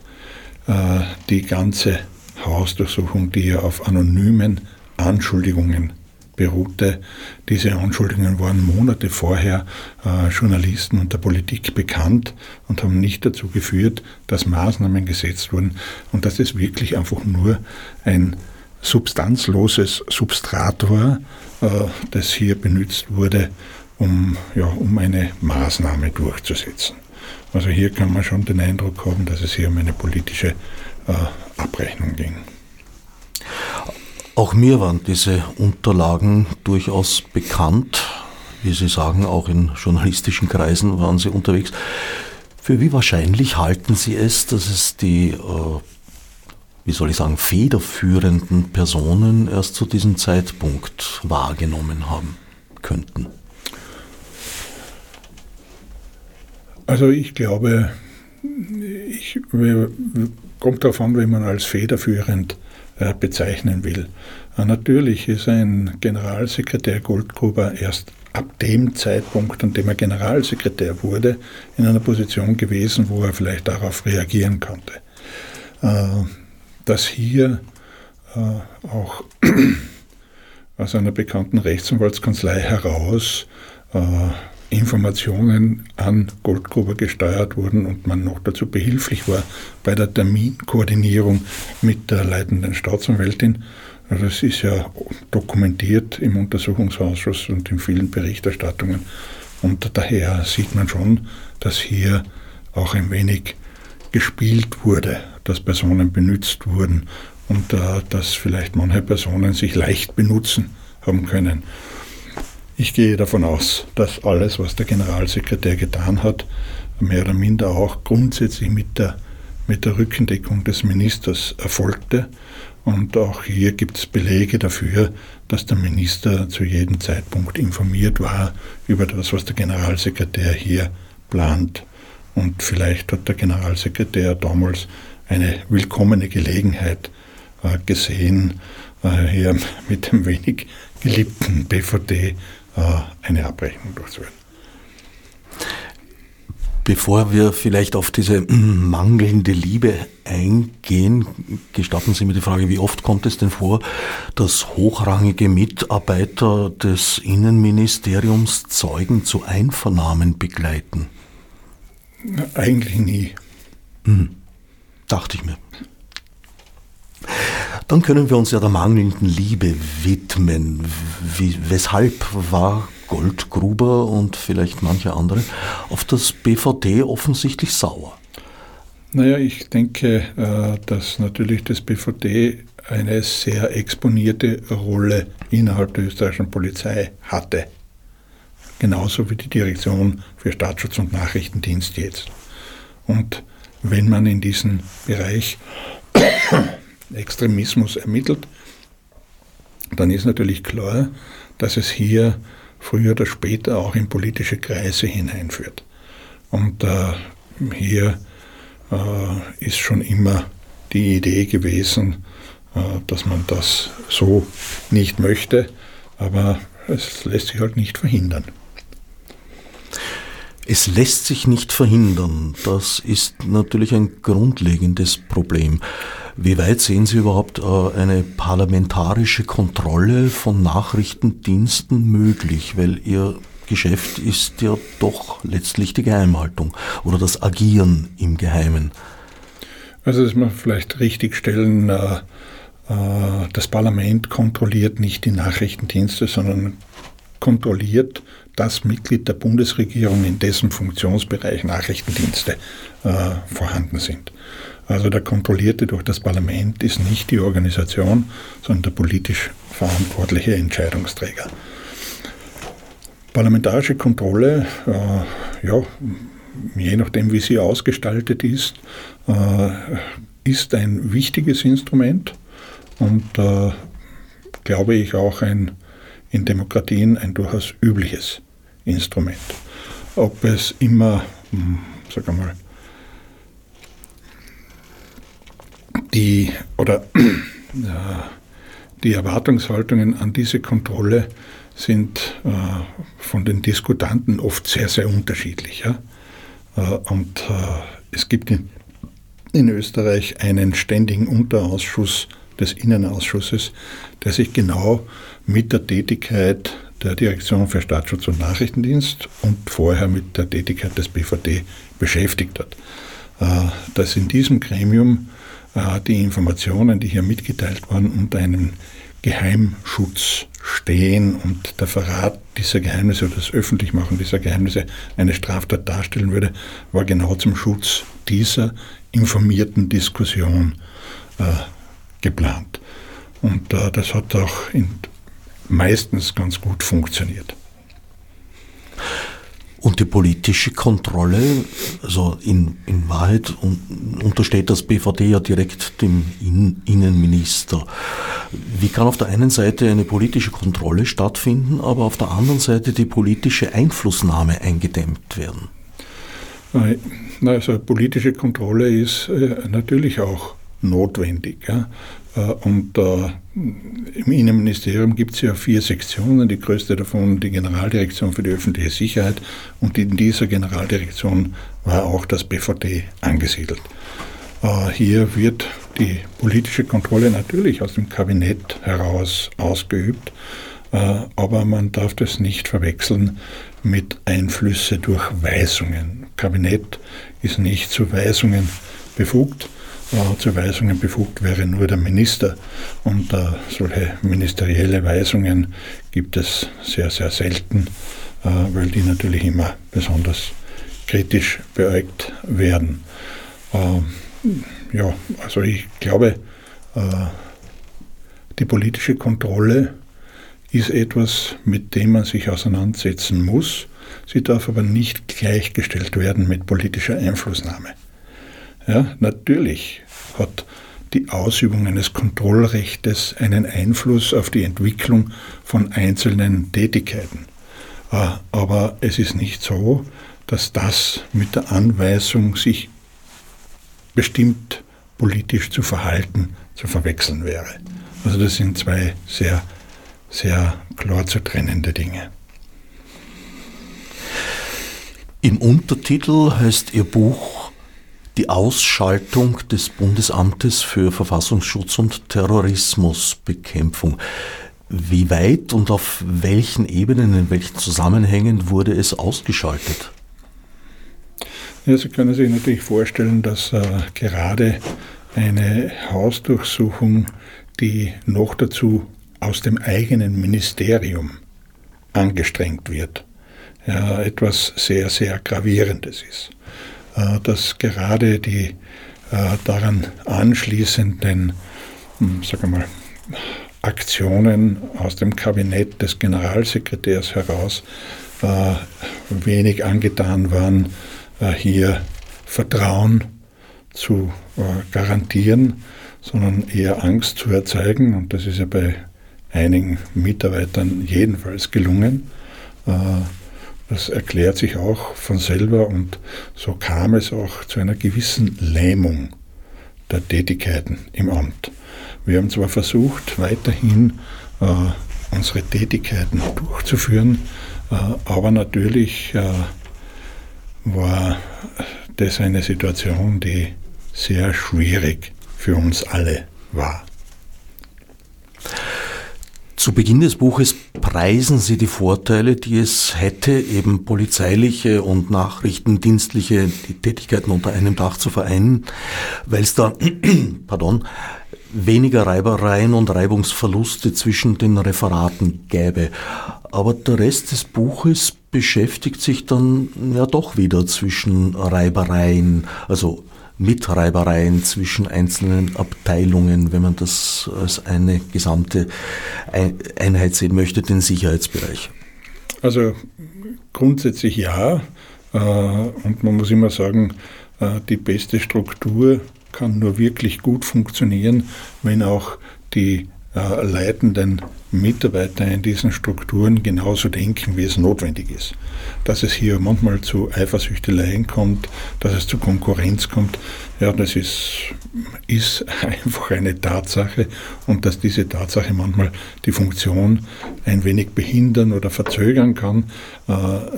die ganze Hausdurchsuchung, die ja auf anonymen Anschuldigungen beruhte, diese Anschuldigungen waren Monate vorher äh, Journalisten und der Politik bekannt und haben nicht dazu geführt, dass Maßnahmen gesetzt wurden und dass es wirklich einfach nur ein substanzloses Substrat war, äh, das hier benutzt wurde, um, ja, um eine Maßnahme durchzusetzen. Also hier kann man schon den Eindruck haben, dass es hier um eine politische äh, Abrechnung ging. Auch mir waren diese Unterlagen durchaus bekannt. Wie Sie sagen, auch in journalistischen Kreisen waren Sie unterwegs. Für wie wahrscheinlich halten Sie es, dass es die, äh, wie soll ich sagen, federführenden Personen erst zu diesem Zeitpunkt wahrgenommen haben könnten? Also ich glaube, ich, kommt darauf an, wenn man als federführend äh, bezeichnen will. Äh, natürlich ist ein Generalsekretär Goldgruber erst ab dem Zeitpunkt, an dem er Generalsekretär wurde, in einer Position gewesen, wo er vielleicht darauf reagieren konnte. Äh, dass hier auch aus einer bekannten Rechtsanwaltskanzlei heraus Informationen an Goldgruber gesteuert wurden und man noch dazu behilflich war bei der Terminkoordinierung mit der leitenden Staatsanwältin. Also das ist ja dokumentiert im Untersuchungsausschuss und in vielen Berichterstattungen. Und daher sieht man schon, dass hier auch ein wenig gespielt wurde, dass Personen benutzt wurden und äh, dass vielleicht manche Personen sich leicht benutzen haben können. Ich gehe davon aus, dass alles, was der Generalsekretär getan hat, mehr oder minder auch grundsätzlich mit der, mit der Rückendeckung des Ministers erfolgte. Und auch hier gibt es Belege dafür, dass der Minister zu jedem Zeitpunkt informiert war über das, was der Generalsekretär hier plant. Und vielleicht hat der Generalsekretär damals eine willkommene Gelegenheit gesehen, hier mit dem wenig geliebten BVD eine Abrechnung durchzuführen. Bevor wir vielleicht auf diese mangelnde Liebe eingehen, gestatten Sie mir die Frage, wie oft kommt es denn vor, dass hochrangige Mitarbeiter des Innenministeriums Zeugen zu Einvernahmen begleiten? Eigentlich nie. Hm, dachte ich mir. Dann können wir uns ja der mangelnden Liebe widmen. Wie, weshalb war Goldgruber und vielleicht manche andere auf das BVD offensichtlich sauer? Naja, ich denke, äh, dass natürlich das BVD eine sehr exponierte Rolle innerhalb der österreichischen Polizei hatte. Genauso wie die Direktion für Staatsschutz und Nachrichtendienst jetzt. Und wenn man in diesem Bereich Extremismus ermittelt, dann ist natürlich klar, dass es hier früher oder später auch in politische Kreise hineinführt. Und äh, hier äh, ist schon immer die Idee gewesen, äh, dass man das so nicht möchte, aber es lässt sich halt nicht verhindern. Es lässt sich nicht verhindern. Das ist natürlich ein grundlegendes Problem. Wie weit sehen Sie überhaupt äh, eine parlamentarische Kontrolle von Nachrichtendiensten möglich? Weil Ihr Geschäft ist ja doch letztlich die Geheimhaltung oder das Agieren im Geheimen. Also das muss man vielleicht richtigstellen, äh, äh, das Parlament kontrolliert nicht die Nachrichtendienste, sondern kontrolliert das Mitglied der Bundesregierung, in dessen Funktionsbereich Nachrichtendienste vorhanden sind. Also der Kontrollierte durch das Parlament ist nicht die Organisation, sondern der politisch verantwortliche Entscheidungsträger. Parlamentarische Kontrolle, äh, ja, je nachdem, wie sie ausgestaltet ist, äh, ist ein wichtiges Instrument und äh, glaube ich auch ein in Demokratien ein durchaus übliches Instrument. Ob es immer, hm, sag mal, die oder die Erwartungshaltungen an diese Kontrolle sind äh, von den Diskutanten oft sehr, sehr unterschiedlich. Ja? Äh, und äh, es gibt in, in Österreich einen ständigen Unterausschuss des Innenausschusses, der sich genau mit der Tätigkeit der Direktion für Staatsschutz und Nachrichtendienst und vorher mit der Tätigkeit des BVD beschäftigt hat. Äh, dass in diesem Gremium äh, die Informationen, die hier mitgeteilt wurden, unter einem Geheimschutz stehen und der Verrat dieser Geheimnisse oder das Öffentlichmachen dieser Geheimnisse eine Straftat darstellen würde, war genau zum Schutz dieser informierten Diskussion äh, geplant. Und äh, das hat auch in, meistens ganz gut funktioniert. Und die politische Kontrolle, also in, in Wahrheit untersteht das BVD ja direkt dem Innenminister. Wie kann auf der einen Seite eine politische Kontrolle stattfinden, aber auf der anderen Seite die politische Einflussnahme eingedämmt werden? Also politische Kontrolle ist äh, natürlich auch notwendig. Ja. Äh, und äh, im Innenministerium gibt es ja vier Sektionen, die größte davon die Generaldirektion für die öffentliche Sicherheit und in dieser Generaldirektion war auch das BVD angesiedelt. Äh, hier wird die politische Kontrolle natürlich aus dem Kabinett heraus ausgeübt, aber man darf das nicht verwechseln mit Einflüsse durch Weisungen. Kabinett ist nicht zu Weisungen befugt zu Weisungen befugt wäre nur der Minister. Und solche ministerielle Weisungen gibt es sehr, sehr selten, äh, weil die natürlich immer besonders kritisch beäugt werden. Äh, ja, also ich glaube, äh, die politische Kontrolle ist etwas, mit dem man sich auseinandersetzen muss. Sie darf aber nicht gleichgestellt werden mit politischer Einflussnahme. Ja, natürlich hat die Ausübung eines Kontrollrechtes einen Einfluss auf die Entwicklung von einzelnen Tätigkeiten. Äh, aber es ist nicht so, dass das mit der Anweisung sich bestimmt politisch zu verhalten zu verwechseln wäre. Also das sind zwei sehr, sehr klar zu trennende Dinge. Im Untertitel heißt Ihr Buch Die Ausschaltung des Bundesamtes für Verfassungsschutz und Terrorismusbekämpfung. Wie weit und auf welchen Ebenen, in welchen Zusammenhängen wurde es ausgeschaltet? Ja, Sie können sich natürlich vorstellen, dass äh, gerade eine Hausdurchsuchung, die noch dazu aus dem eigenen Ministerium angestrengt wird, ja, etwas sehr, sehr Gravierendes ist. Äh, dass gerade die äh, daran anschließenden, hm, sagen wir mal, Aktionen aus dem Kabinett des Generalsekretärs heraus äh, wenig angetan waren, hier Vertrauen zu garantieren, sondern eher Angst zu erzeugen. Und das ist ja bei einigen Mitarbeitern jedenfalls gelungen. Das erklärt sich auch von selber und so kam es auch zu einer gewissen Lähmung der Tätigkeiten im Amt. Wir haben zwar versucht, weiterhin äh, unsere Tätigkeiten durchzuführen, äh, aber natürlich äh, war das eine Situation, die sehr schwierig für uns alle war. Zu Beginn des Buches preisen Sie die Vorteile, die es hätte, eben polizeiliche und nachrichtendienstliche Tätigkeiten unter einem Dach zu vereinen, weil es da, pardon, weniger Reibereien und Reibungsverluste zwischen den Referaten gäbe. Aber der Rest des Buches beschäftigt sich dann ja doch wieder zwischen Reibereien, also Mitreibereien zwischen einzelnen Abteilungen, wenn man das als eine gesamte Einheit sehen möchte, den Sicherheitsbereich. Also grundsätzlich ja. Äh, und man muss immer sagen, äh, die beste Struktur kann nur wirklich gut funktionieren, wenn auch die äh, leitenden Mitarbeiter in diesen Strukturen genauso denken, wie es notwendig ist. Dass es hier manchmal zu Eifersüchteleien kommt, dass es zu Konkurrenz kommt, ja, das ist, ist einfach eine Tatsache und dass diese Tatsache manchmal die Funktion ein wenig behindern oder verzögern kann, äh,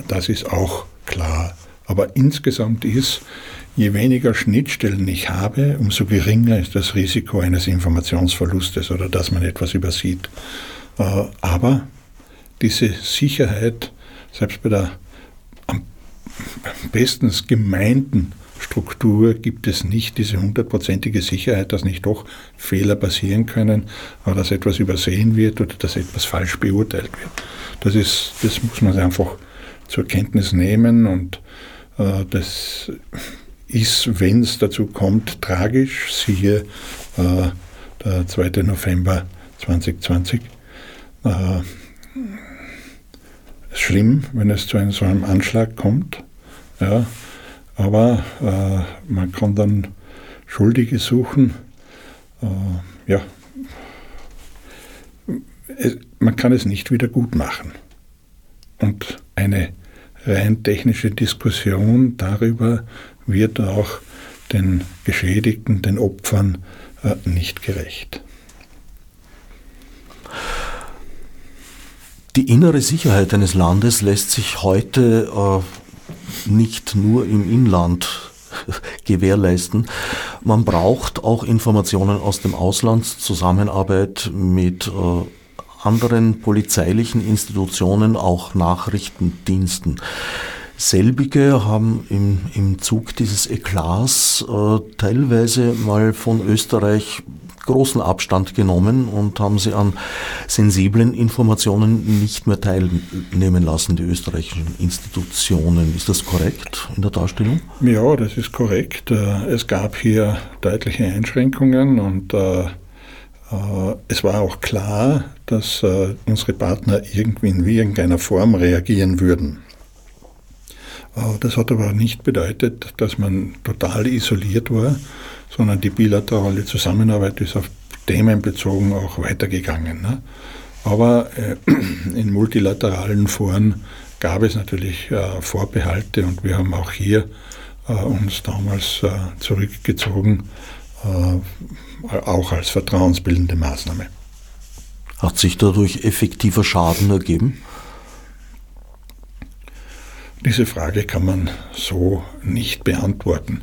das ist auch klar. Aber insgesamt ist, je weniger Schnittstellen ich habe, umso geringer ist das Risiko eines Informationsverlustes oder dass man etwas übersieht. Äh, aber diese Sicherheit, selbst bei der am bestens gemeinten Struktur gibt es nicht diese hundertprozentige Sicherheit, dass nicht doch Fehler passieren können, aber dass etwas übersehen wird oder dass etwas falsch beurteilt wird. Das, ist, das muss man einfach zur Kenntnis nehmen und äh, das ist, wenn es dazu kommt, tragisch. Siehe äh, der 2. November 2020. Äh, schlimm, wenn es zu einem, so einem Anschlag kommt. Ja, aber äh, man kann dann Schuldige suchen. Äh, ja, es, man kann es nicht wieder gut machen. Und eine rein technische Diskussion darüber wird auch den Geschädigten, den Opfern äh, nicht gerecht. Die innere Sicherheit eines Landes lässt sich heute äh, nicht nur im Inland gewährleisten. Man braucht auch Informationen aus dem Ausland, Zusammenarbeit mit äh, anderen polizeilichen Institutionen, auch Nachrichtendiensten. Selbige haben im, im Zug dieses Eklats äh, teilweise mal von Österreich großen Abstand genommen und haben sie an sensiblen Informationen nicht mehr teilnehmen lassen, die österreichischen Institutionen. Ist das korrekt in der Darstellung? Ja, das ist korrekt. Äh, es gab hier deutliche Einschränkungen und äh, äh, es war auch klar, dass unsere Partner irgendwie in irgendeiner Form reagieren würden. Äh, das hat aber nicht bedeutet, dass man total isoliert war, sondern die bilaterale Zusammenarbeit ist auf Themen bezogen auch weitergegangen. Ne? Aber in multilateralen Foren gab es natürlich Vorbehalte und wir haben auch hier uns damals zurückgezogen auch als vertrauensbildende Maßnahme. Hat sich dadurch effektiver Schaden ergeben? Diese Frage kann man so nicht beantworten.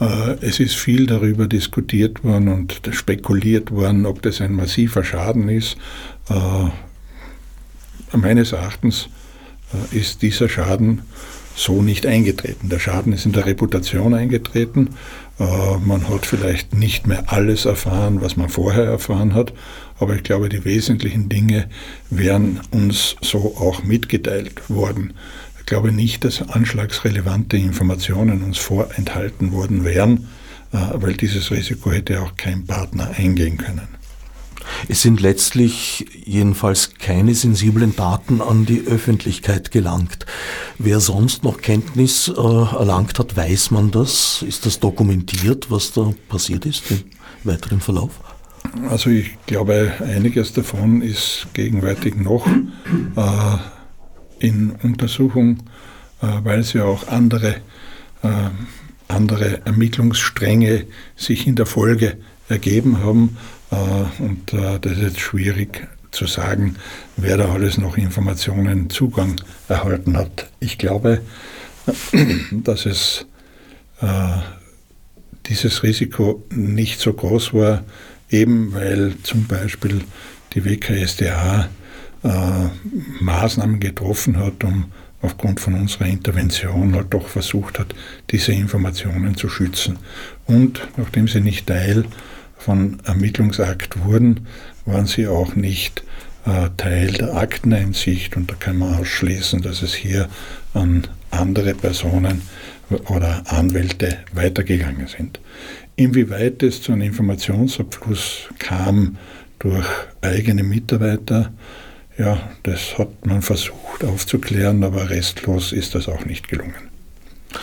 Äh, es ist viel darüber diskutiert worden und spekuliert worden, ob das ein massiver Schaden ist. Äh, meines Erachtens äh, ist dieser Schaden so nicht eingetreten. Der Schaden ist in der Reputation eingetreten. Man hat vielleicht nicht mehr alles erfahren, was man vorher erfahren hat, aber ich glaube, die wesentlichen Dinge wären uns so auch mitgeteilt worden glaube nicht, dass anschlagsrelevante Informationen uns vorenthalten worden wären, äh, weil dieses Risiko hätte auch kein Partner eingehen können. Es sind letztlich jedenfalls keine sensiblen Daten an die Öffentlichkeit gelangt. Wer sonst noch Kenntnis äh, erlangt hat, weiß man das? Ist das dokumentiert, was da passiert ist im weiteren Verlauf? Also ich glaube, einiges davon ist gegenwärtig noch äh, in Untersuchung, äh, weil es ja auch andere, äh, andere Ermittlungsstränge sich in der Folge ergeben haben. Äh, und das ist jetzt schwierig zu sagen, wer da alles noch Informationen Zugang erhalten hat. Ich glaube, dass es dieses Risiko nicht so groß war, eben weil zum Beispiel die WKSDA äh, Maßnahmen getroffen hat, um aufgrund von unserer Intervention halt doch versucht hat, diese Informationen zu schützen. Und nachdem sie nicht Teil von Ermittlungsakt wurden, waren sie auch nicht äh, Teil der Akteneinsicht und da kann man ausschließen, dass es hier an andere Personen oder Anwälte weitergegangen sind. Inwieweit es zu einem Informationsabfluss kam durch eigene Mitarbeiter, ja, das hat man versucht aufzuklären, aber restlos ist das auch nicht gelungen.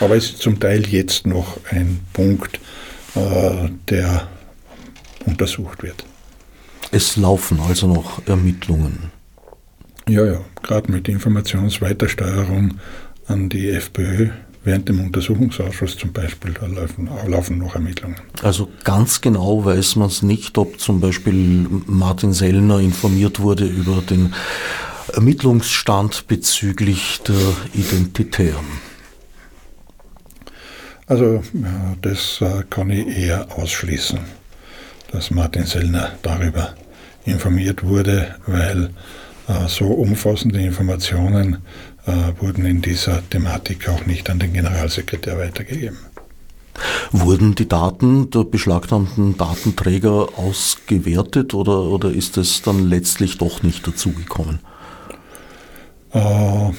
Aber es ist zum Teil jetzt noch ein Punkt, äh, der untersucht wird. Es laufen also noch Ermittlungen. Ja, ja, gerade mit Informationsweitersteuerung an die FPÖ Während dem Untersuchungsausschuss zum Beispiel laufen, laufen noch Ermittlungen. Also ganz genau weiß man es nicht, ob zum Beispiel Martin Sellner informiert wurde über den Ermittlungsstand bezüglich der Identitären. Also das äh, kann ich eher ausschließen, dass Martin Sellner darüber informiert wurde, weil äh, so umfassende Informationen wurden in dieser Thematik auch nicht an den Generalsekretär weitergegeben. Wurden die Daten der beschlagnahmten Datenträger ausgewertet oder, oder ist es dann letztlich doch nicht dazugekommen? Äh,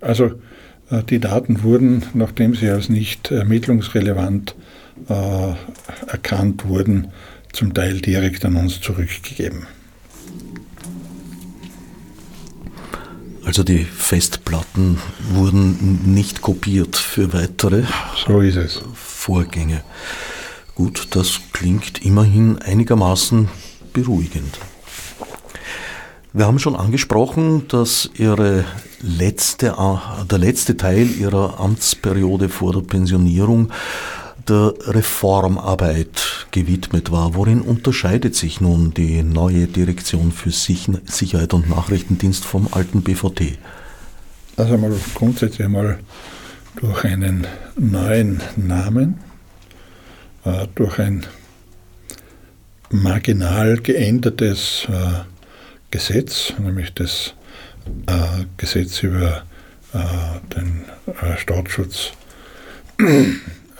also äh, die Daten wurden, nachdem sie als nicht ermittlungsrelevant äh, erkannt wurden, zum Teil direkt an uns zurückgegeben. Also die Festplatten wurden nicht kopiert für weitere so ist es. Vorgänge. Gut, das klingt immerhin einigermaßen beruhigend. Wir haben schon angesprochen, dass Ihre letzte, der letzte Teil Ihrer Amtsperiode vor der Pensionierung der Reformarbeit gewidmet war. Worin unterscheidet sich nun die neue Direktion für Sicherheit und Nachrichtendienst vom alten BVT? Also einmal grundsätzlich einmal durch einen neuen Namen, äh, durch ein marginal geändertes äh, Gesetz, nämlich das äh, Gesetz über den Staatsschutz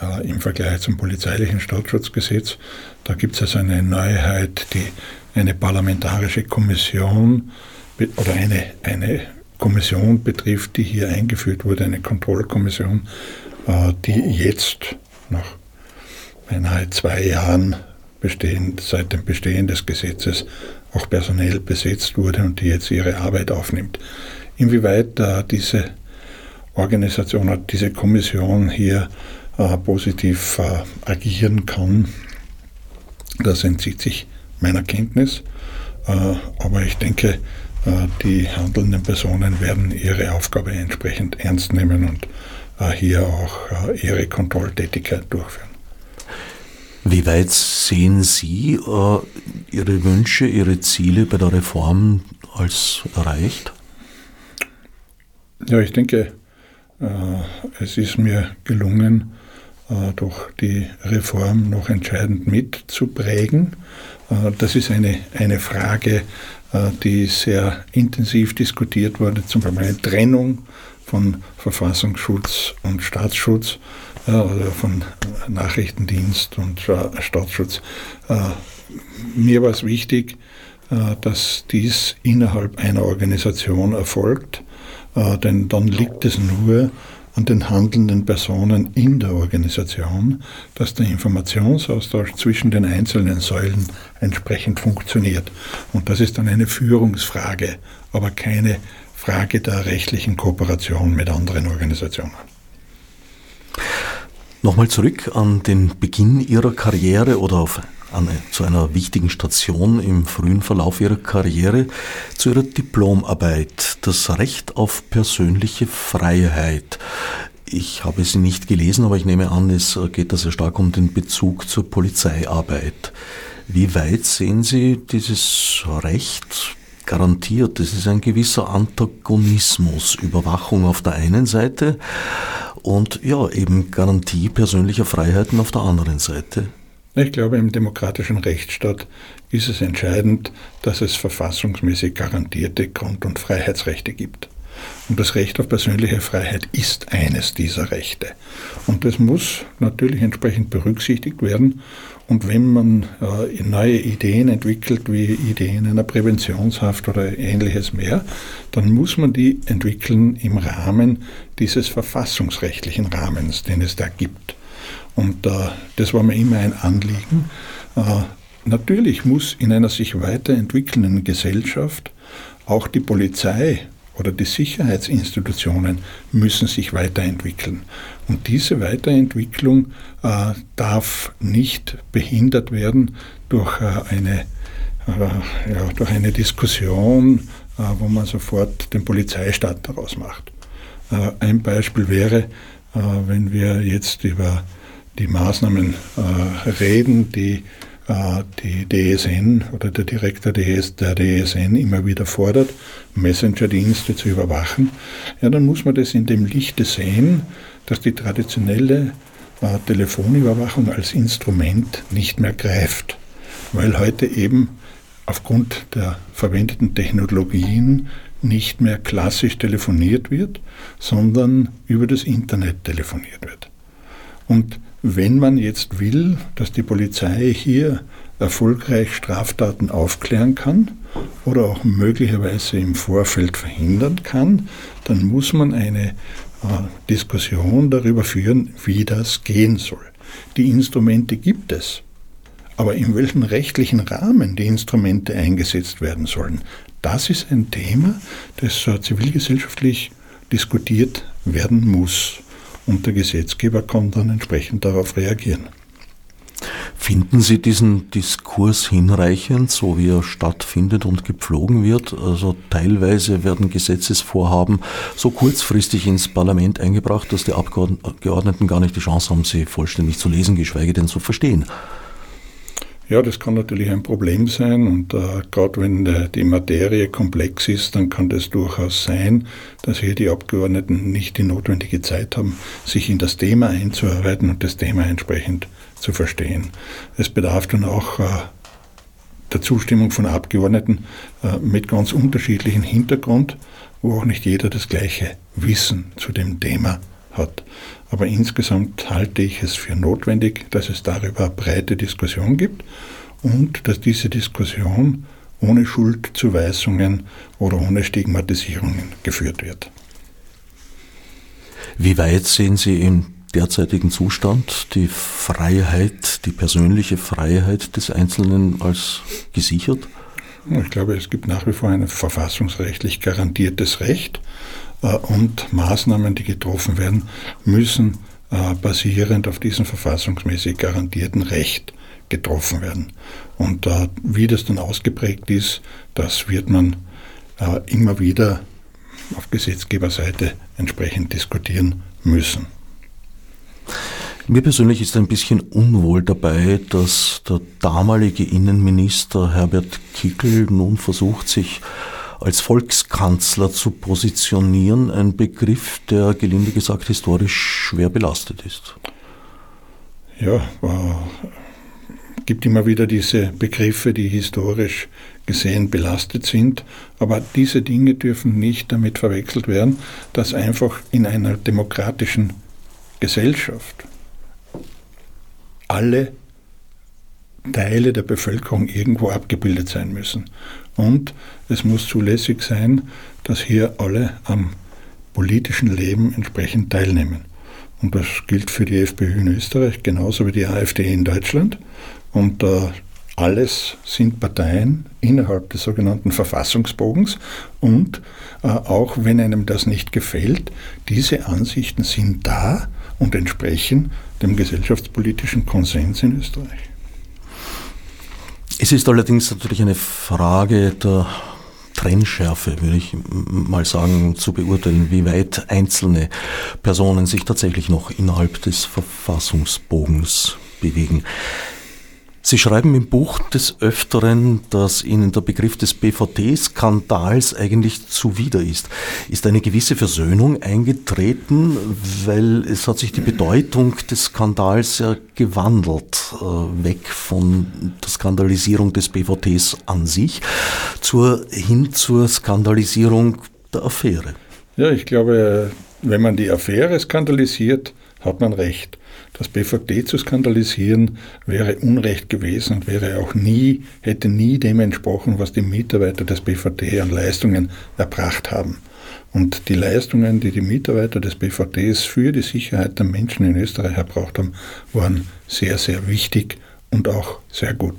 äh, im Vergleich zum polizeilichen Staatsschutzgesetz. Da gibt es also eine Neuheit, die eine parlamentarische Kommission oder eine, eine Kommission betrifft, die hier eingeführt wurde, eine Kontrollkommission, äh, die jetzt nach beinahe zwei Jahren bestehen, seit dem Bestehen des Gesetzes auch personell besetzt wurde und die jetzt ihre Arbeit aufnimmt. Inwieweit äh, diese Organisation, diese Kommission hier äh, positiv äh, agieren kann, das entzieht sich meiner Kenntnis. Äh, aber ich denke, äh, die handelnden Personen werden ihre Aufgabe entsprechend ernst nehmen und äh, hier auch ihre Kontrolltätigkeit durchführen. Wie weit sehen Sie Ihre Wünsche, Ihre Ziele bei der Reform als erreicht? Ja, ich denke, es ist mir gelungen, durch die Reform noch entscheidend mitzuprägen. Äh, das ist eine, eine Frage, äh, die sehr intensiv diskutiert wurde, zum Beispiel eine Trennung von Verfassungsschutz und Staatsschutz oder von Nachrichtendienst und Staatsschutz. Mir war es wichtig, dass dies innerhalb einer Organisation erfolgt, denn dann liegt es nur an den handelnden Personen in der Organisation, dass der Informationsaustausch zwischen den einzelnen Säulen entsprechend funktioniert. Und das ist dann eine Führungsfrage, aber keine Frage der rechtlichen Kooperation mit anderen Organisationen. Nochmal zurück an den Beginn Ihrer Karriere oder auf an, zu einer wichtigen Station im frühen Verlauf ihrer Karriere, zu ihrer Diplomarbeit, das Recht auf persönliche Freiheit. Ich habe sie nicht gelesen, aber ich nehme an, es geht da sehr stark um den Bezug zur Polizeiarbeit. Wie weit sehen Sie dieses Recht garantiert? Das ist ein gewisser Antagonismus, Überwachung auf der einen Seite und ja, eben Garantie persönlicher Freiheiten auf der anderen Seite. Ich glaube, im demokratischen Rechtsstaat ist es entscheidend, dass es verfassungsmäßig garantierte Grund- und Freiheitsrechte gibt. Und das Recht auf persönliche Freiheit ist eines dieser Rechte. Und das muss natürlich entsprechend berücksichtigt werden. Und wenn man äh, neue Ideen entwickelt, wie Ideen einer Präventionshaft oder ähnliches mehr, dann muss man die entwickeln im Rahmen dieses verfassungsrechtlichen Rahmens, den es da gibt. Und äh, das war mir immer ein Anliegen. Äh, natürlich muss in einer sich weiterentwickelnden Gesellschaft auch die Polizei oder die Sicherheitsinstitutionen müssen sich weiterentwickeln. Und diese Weiterentwicklung äh, darf nicht behindert werden durch äh, eine, äh, ja, durch eine Diskussion, äh, wo man sofort den Polizeistaat daraus macht. Ein Beispiel wäre, wenn wir jetzt über die Maßnahmen äh, reden, die äh, die DSN oder der Direktor DS, der DSN immer wieder fordert, Messenger-Dienste zu überwachen, ja, dann muss man das in dem Lichte sehen, dass die traditionelle äh, Telefonüberwachung als Instrument nicht mehr greift, weil heute eben aufgrund der verwendeten Technologien nicht mehr klassisch telefoniert wird, sondern über das Internet telefoniert wird. Und wenn man jetzt will, dass die Polizei hier erfolgreich Straftaten aufklären kann oder auch möglicherweise im Vorfeld verhindern kann, dann muss man eine äh, Diskussion darüber führen, wie das gehen soll. Die Instrumente gibt es, aber in welchem rechtlichen Rahmen die Instrumente eingesetzt werden sollen, das ist ein Thema, das äh, zivilgesellschaftlich diskutiert werden muss und der Gesetzgeber kann dann entsprechend darauf reagieren. Finden Sie diesen Diskurs hinreichend, so wie er stattfindet und gepflogen wird? Also teilweise werden Gesetzesvorhaben so kurzfristig ins Parlament eingebracht, dass die Abgeordneten gar nicht die Chance haben, sie vollständig zu lesen, geschweige denn zu verstehen. Ja, das kann natürlich ein Problem sein und äh, gerade wenn äh, die Materie komplex ist, dann kann das durchaus sein, dass hier die Abgeordneten nicht die notwendige Zeit haben, sich in das Thema einzuarbeiten und das Thema entsprechend zu verstehen. Es bedarf dann auch äh, der Zustimmung von Abgeordneten äh, mit ganz unterschiedlichem Hintergrund, wo auch nicht jeder das gleiche Wissen zu dem Thema hat. Aber insgesamt halte ich es für notwendig, dass es darüber breite Diskussion gibt und dass diese Diskussion ohne Schuldzuweisungen oder ohne Stigmatisierungen geführt wird. Wie weit sehen Sie im derzeitigen Zustand die Freiheit, die persönliche Freiheit des Einzelnen als gesichert? Ich glaube, es gibt nach wie vor ein verfassungsrechtlich garantiertes Recht und Maßnahmen, die getroffen werden, müssen äh, basierend auf diesem verfassungsmäßig garantierten Recht getroffen werden. Und äh, wie das dann ausgeprägt ist, das wird man immer wieder auf Gesetzgeberseite entsprechend diskutieren müssen. Mir persönlich ist ein bisschen unwohl dabei, dass der damalige Innenminister Herbert Kickel nun versucht, sich als Volkskanzler zu positionieren, ein Begriff, der gelinde gesagt historisch schwer belastet ist. Ja, äh, gibt immer wieder diese Begriffe, die historisch gesehen belastet sind, aber diese Dinge dürfen nicht damit verwechselt werden, dass einfach in einer demokratischen Gesellschaft alle Teile der Bevölkerung irgendwo abgebildet sein müssen. Und es muss zulässig sein, dass hier alle am politischen Leben entsprechend teilnehmen. Und das gilt für die FPÖ in Österreich genauso wie die AfD in Deutschland. Und äh, alles sind Parteien innerhalb des sogenannten Verfassungsbogens. Und äh, auch wenn einem das nicht gefällt, diese Ansichten sind da und entsprechen dem gesellschaftspolitischen Konsens in Österreich. Es ist allerdings natürlich eine Frage der Trennschärfe, würde ich mal sagen, zu beurteilen, wie weit einzelne Personen sich tatsächlich noch innerhalb des Verfassungsbogens bewegen. Sie schreiben im Buch des Öfteren, dass Ihnen der Begriff des BVT-Skandals eigentlich zuwider ist. Ist eine gewisse Versöhnung eingetreten, weil es hat sich die Bedeutung des Skandals ja gewandelt, äh, weg von der Skandalisierung des BVTs an sich zur, hin zur Skandalisierung der Affäre. Ja, ich glaube, wenn man die Affäre skandalisiert, hat man recht. Das BVD zu skandalisieren wäre Unrecht gewesen und wäre auch nie, hätte nie dem entsprochen, was die Mitarbeiter des BVD an Leistungen erbracht haben. Und die Leistungen, die die Mitarbeiter des BVDs für die Sicherheit der Menschen in Österreich erbracht haben, waren sehr, sehr wichtig und auch sehr gut.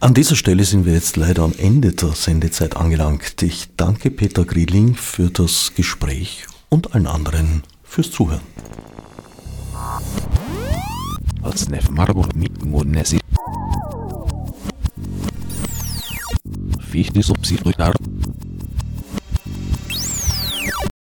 An dieser Stelle sind wir jetzt leider am Ende der Sendezeit angelangt. Ich danke Peter Griedling für das Gespräch und allen anderen fürs Zuhören. Als Marburg mit Wichtig, ob sie durch